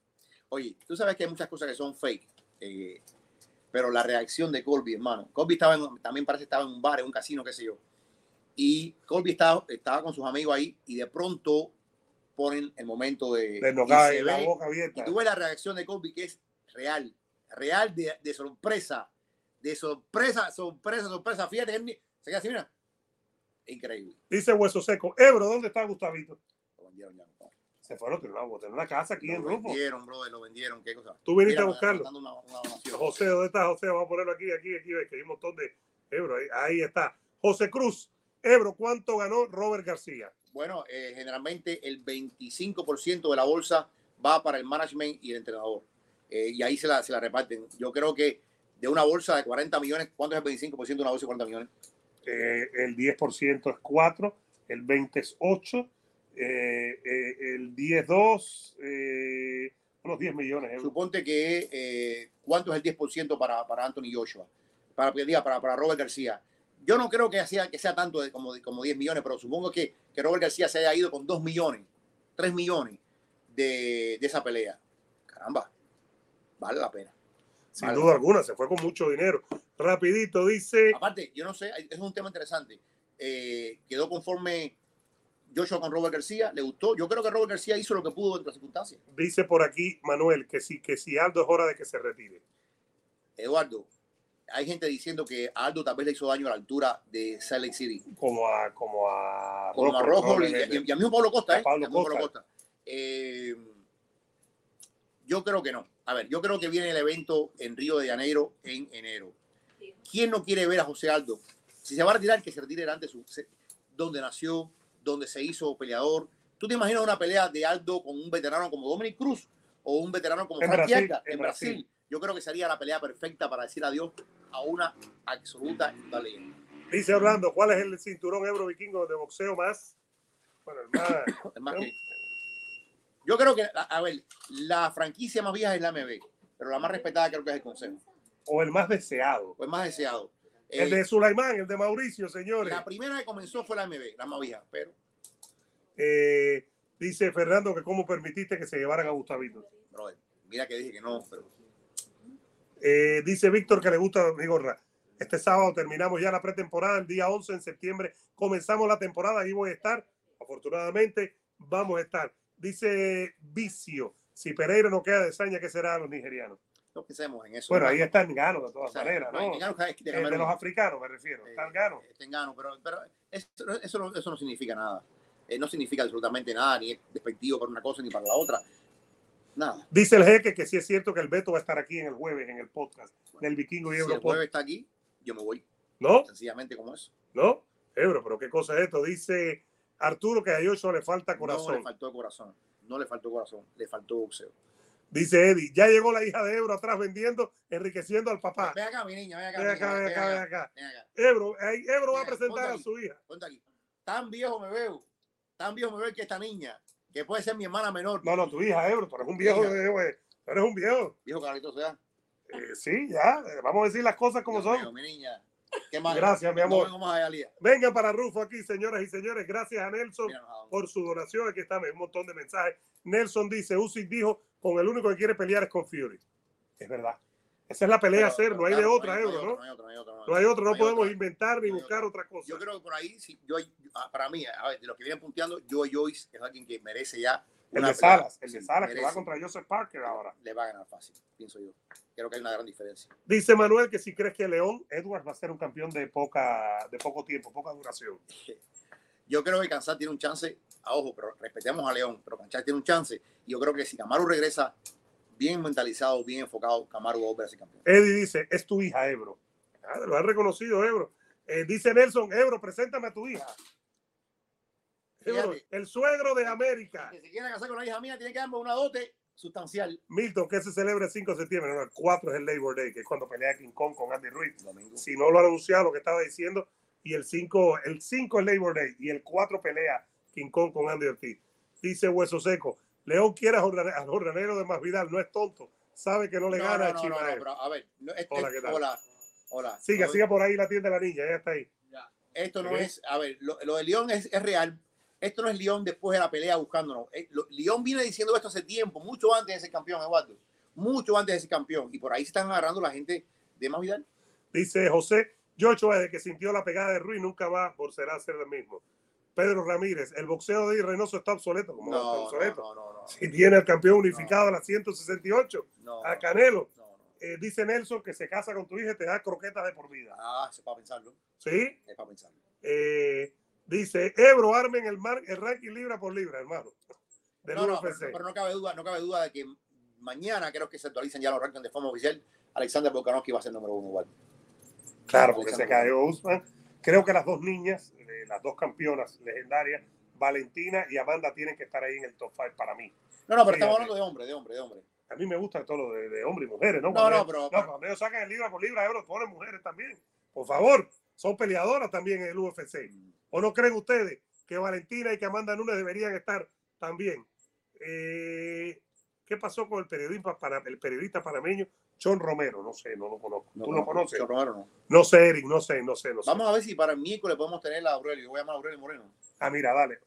Oye, tú sabes que hay muchas cosas que son fake, eh, pero la reacción de Colby, hermano. Colby estaba también parece que estaba en un bar, en un casino, qué sé yo. Y Colby estaba, estaba con sus amigos ahí y de pronto ponen el momento de... De nocar la boca abierta. Y tú ves la reacción de Colby que es real, real de, de sorpresa, de sorpresa, sorpresa, sorpresa. Fíjate, él se queda así, mira. Increíble. Dice Hueso Seco, Ebro, ¿dónde está Gustavito? Lo vendieron ya. Se fueron, tener una casa aquí lo en. Lo vendieron, brother, lo vendieron. ¿Qué cosa? Tú viniste a buscarlo. Una, una José, ¿dónde está José? Vamos a ponerlo aquí, aquí, aquí, que hay un montón de Ebro. Ahí, ahí está. José Cruz, Ebro, ¿cuánto ganó Robert García? Bueno, eh, generalmente el 25% de la bolsa va para el management y el entrenador. Eh, y ahí se la, se la reparten. Yo creo que de una bolsa de 40 millones, ¿cuánto es el 25% de una bolsa de 40 millones? Eh, el 10% es 4, el 20 es 8 eh, eh, el 10-2, eh, unos 10 millones. Suponte que, ¿cuánto es el 10% para, para Anthony Joshua? Para, para, para Robert García. Yo no creo que sea, que sea tanto de, como, como 10 millones, pero supongo que, que Robert García se haya ido con 2 millones, 3 millones de, de esa pelea. Caramba, vale la pena. Sin duda alguna, se fue con mucho dinero. Rapidito, dice... Aparte, yo no sé, es un tema interesante. quedó conforme Joshua con Robert García, le gustó. Yo creo que Robert García hizo lo que pudo en las circunstancias. Dice por aquí Manuel que sí, que si Aldo es hora de que se retire. Eduardo, hay gente diciendo que Aldo tal vez le hizo daño a la altura de Salt Lake City. Como a, como a, como a Rojo, y, a mí Pablo Costa, ¿eh? Pablo Costa. Eh, yo creo que no. A ver, yo creo que viene el evento en Río de Janeiro en enero. ¿Quién no quiere ver a José Aldo? Si se va a retirar, que se retire delante de su, donde nació, donde se hizo peleador. ¿Tú te imaginas una pelea de Aldo con un veterano como Dominic Cruz o un veterano como Frank en, en Brasil. Yo creo que sería la pelea perfecta para decir adiós a una absoluta leyenda. Dice Orlando, ¿cuál es el cinturón Ebro Vikingo de boxeo más? Bueno, el más. Yo creo que, a ver, la franquicia más vieja es la MB, pero la más respetada creo que es el Consejo. O el más deseado. O el más deseado. El de Sulaimán, el de Mauricio, señores. La primera que comenzó fue la MB, la más vieja, pero. Eh, dice Fernando que cómo permitiste que se llevaran a Gustavito. mira que dije que no, pero. Eh, dice Víctor que le gusta mi gorra. Este sábado terminamos ya la pretemporada, el día 11 de septiembre comenzamos la temporada, ahí voy a estar. Afortunadamente vamos a estar. Dice Vicio, si Pereira no queda de saña, ¿qué será a los nigerianos? que hacemos en eso. Bueno, ahí está el gano de todas maneras, ¿no? de, los africanos me refiero, está el gano. pero, pero eso, eso, no, eso no significa nada. Eh, no significa absolutamente nada, ni es despectivo para una cosa ni para la otra. Dice el jeque que sí es cierto que el Beto va a estar aquí en el jueves en el podcast del Vikingo y Ebro. Si el jueves está aquí, yo me voy. ¿No? Sencillamente como eso. ¿No? Ebro, pero qué cosa es esto. Dice Arturo que a Yocho le falta corazón. No le faltó corazón. No le faltó corazón. Le faltó boxeo. Dice Eddie, ya llegó la hija de Ebro atrás vendiendo, enriqueciendo al papá. Ven acá, mi niña, ven acá. Ven acá, ven acá, ven acá. Ebro, Ebro va a presentar a su hija. Ponte aquí. Tan viejo me veo, tan viejo me veo que esta niña, que puede ser mi hermana menor. No, no, tu hija, Ebro, tú eres un viejo, eh, tú eres un viejo. Viejo Carlitos, sea. Eh, sí, ya, vamos a decir las cosas como son. mi niña. ¿Qué más? Gracias, mi amor. Venga para Rufo aquí, señoras y señores. Gracias a Nelson por su donación. Aquí está un montón de mensajes. Nelson dice, Usyk dijo con el único que quiere pelear es con Fury. Es verdad. Esa es la pelea a hacer, no hay de otra, Ebro, ¿no? No hay otra, no hay otra. No hay otra, no podemos inventar ni buscar otra cosa. Yo creo que por ahí, sí, yo, ah, para mí, a ver, de los que vienen punteando, Joe Joyce es alguien que merece ya. El de Salas, el de Salas, que va contra Joseph Parker ahora. Le va a ganar fácil, pienso yo. Creo que hay una gran diferencia. Dice Manuel que si crees que León Edwards va a ser un campeón de, poca, de poco tiempo, poca duración. Yo creo que Kansas tiene un chance, a ojo, pero respetemos a León, pero Kansas tiene un chance. Y yo creo que si Camaro regresa bien mentalizado, bien enfocado, Camaro va a ser campeón. Eddie dice, es tu hija, Ebro. Ah, lo ha reconocido, Ebro. Eh, dice Nelson, Ebro, preséntame a tu hija. Ebro, el suegro de América. Que si quiere casar con la hija mía, tiene que darme una dote sustancial. Milton, que se celebra el 5 de septiembre, no, el 4 es el Labor Day, que es cuando pelea King Kong con Andy Ruiz. Si no lo ha anunciado, lo que estaba diciendo, y el 5, el 5 es Labor Day, y el 4 pelea King Kong con Andy Ortiz. Dice Hueso Seco, León quiere al jornalero de Masvidal, no es tonto. Sabe que no le gana a Chimaev. a ver, hola, ¿qué tal? hola, hola. Siga, siga por ahí la tienda de la niña, ya está ahí. Esto no es, a ver, lo, de León es, es, real. Esto no es León después de la pelea buscándonos. Eh, León viene diciendo esto hace tiempo, mucho antes de ser campeón, Eduardo. Mucho antes de ser campeón. Y por ahí se están agarrando la gente de Masvidal. Dice José, Yocho, desde que sintió la pegada de Ruiz, nunca va por será ser el mismo. Pedro Ramírez, el boxeo de Reynoso está obsoleto. como No, está no, obsoleto? no, no, no. Si tiene al campeón unificado a las 168, No, a Canelo. no, no. Eh, dice Nelson que se casa con tu hija y te da croquetas de por vida. Ah, eso es para pensarlo. ¿Sí? Es para pensarlo. Eh, dice Ebro armen el, mar, el ranking libra por libra, hermano. Del No, no, pero no cabe duda, no cabe duda de que mañana creo que se actualicen ya los rankings de forma oficial. Alexander Volkanovski va a ser número uno igual. Claro, porque se cayó Usman. Creo que las dos niñas, eh, las dos campeonas legendarias, Valentina y Amanda, tienen que estar ahí en el top 5 para mí. No, no, pero Sí, estamos hablando de hombre, de hombre, de hombre. A mí me gusta todo lo de, de hombres y mujeres, ¿no? No, Cuando no, pero- no, cuando ellos sacan el libra por libra, ellos ponen mujeres también. Por favor, son peleadoras también en el UFC. ¿O no creen ustedes que Valentina y que Amanda Nunes deberían estar también? Eh, ¿Qué pasó con el periodista, para, el periodista panameño John Romero? No sé, no lo conozco. ¿Tú lo conoces? John Romero no. No sé, Eric, no sé, no sé, no sé. Vamos a ver si para el miércoles podemos tener a Aurelio. Yo voy a llamar a Aurelio Moreno. Ah, mira, dale.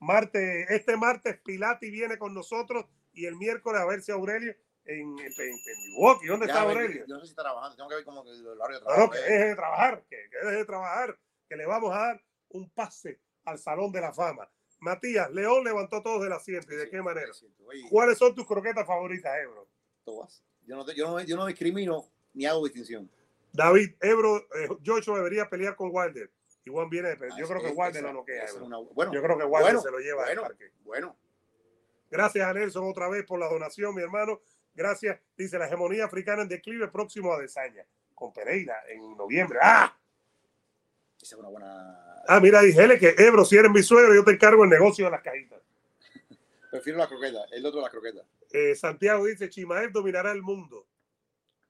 Martes, este martes Pilati viene con nosotros y el miércoles a ver si Aurelio en, en, en Milwaukee. ¿Dónde está Aurelio? Yo no sé si está trabajando. Tengo que ver cómo el horario de No, no, que deje de trabajar, que, que deje de trabajar, que le vamos a dar un pase al Salón de la Fama. Matías, León levantó todos del asiento. ¿Y de Sí, qué manera? Oye, ¿Cuáles son tus croquetas favoritas, Ebro? todas. Yo no, yo, no, yo no discrimino ni hago distinción. David, Ebro, eh, Joshua debería pelear con Wilder. Y Juan viene de pe- Yo Ah, creo que Wilder no lo queda. bueno, Yo creo que Wilder bueno, se lo lleva bueno, al parque. bueno. Gracias a Nelson otra vez por la donación, mi hermano. Gracias. Dice la hegemonía africana en declive próximo a Desaña, con Pereira en noviembre. ¡Ah! Esa es una buena. Ah, mira, díjele que Ebro, si eres mi suegro, yo te encargo el negocio de las cajitas. Prefiero la croqueta, el otro la croqueta. Eh, Santiago dice, Chimaev dominará el mundo.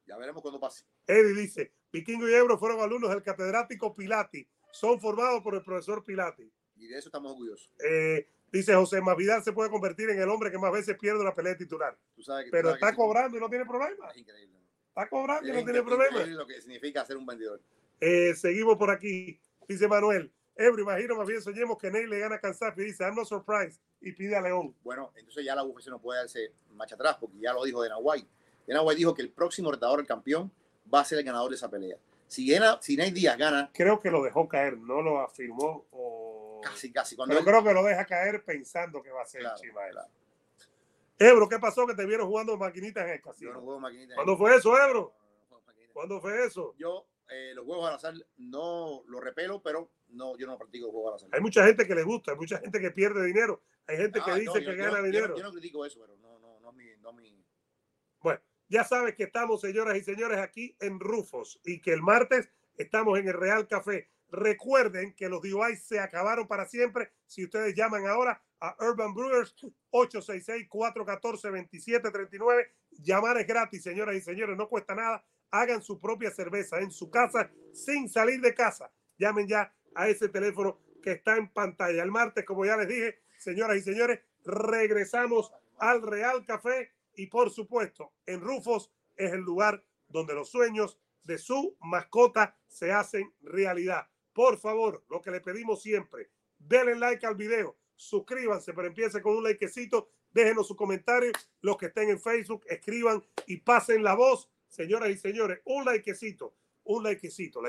Ya veremos cuando pase. Eddie dice, Vikingo y Ebro fueron alumnos del catedrático Pilati. Son formados por el profesor Pilati. Y de eso estamos orgullosos. Eh, dice José Masvidal se puede convertir en el hombre que más veces pierde una pelea titular. Tú sabes que, tú Pero sabes está cobrando y no tiene problema. Es increíble. Está cobrando y no tiene problema. lo que significa ser un vendedor. Eh, seguimos por aquí. Dice Manuel. Ebro, imagino más bien soñemos que Ney le gana a Kansas y dice, I'm not surprised. Y pide a León. Bueno, entonces ya la UFC no puede darse marcha atrás porque ya lo dijo Dana White. Dana White dijo que el próximo retador, el campeón, va a ser el ganador de esa pelea. Si, gana, si Nate Díaz gana, Creo que lo dejó caer, no lo afirmó. O... casi, casi. Cuando Pero él- creo que lo deja caer pensando que va a ser Claro, claro. Ebro, ¿qué pasó? Que te vieron jugando maquinitas en el Yo casino. no juego maquinita. ¿Cuándo fue eso, Ebro? No. ¿Cuándo fue eso? Yo eh, los juegos al azar no los repelo, pero no, yo no practico juegos al azar. Hay mucha gente que le gusta, hay mucha gente que pierde dinero, hay gente que Ah, dice no, que yo- gana yo dinero. Yo no critico eso, pero no, no, no mi, no mi- Bueno, ya sabes que estamos, señoras y señores, aquí en Rufos y que el martes estamos en el Real Café. Recuerden que los DUI se acabaron para siempre. Si ustedes llaman ahora a Urban Brewers 866-414-2739, llamar es gratis, señoras y señores, no cuesta nada. Hagan su propia cerveza en su casa sin salir de casa. Llamen ya a ese teléfono que está en pantalla. El martes, como ya les dije, señoras y señores, regresamos al Real Café y por supuesto, en Rufos es el lugar donde los sueños de su mascota se hacen realidad. Por favor, lo que le pedimos siempre, denle like al video, suscríbanse, pero empiece con un likecito, déjenos su comentario, los que estén en Facebook, escriban y pasen la voz. Señoras y señores, un likecito, un likecito, like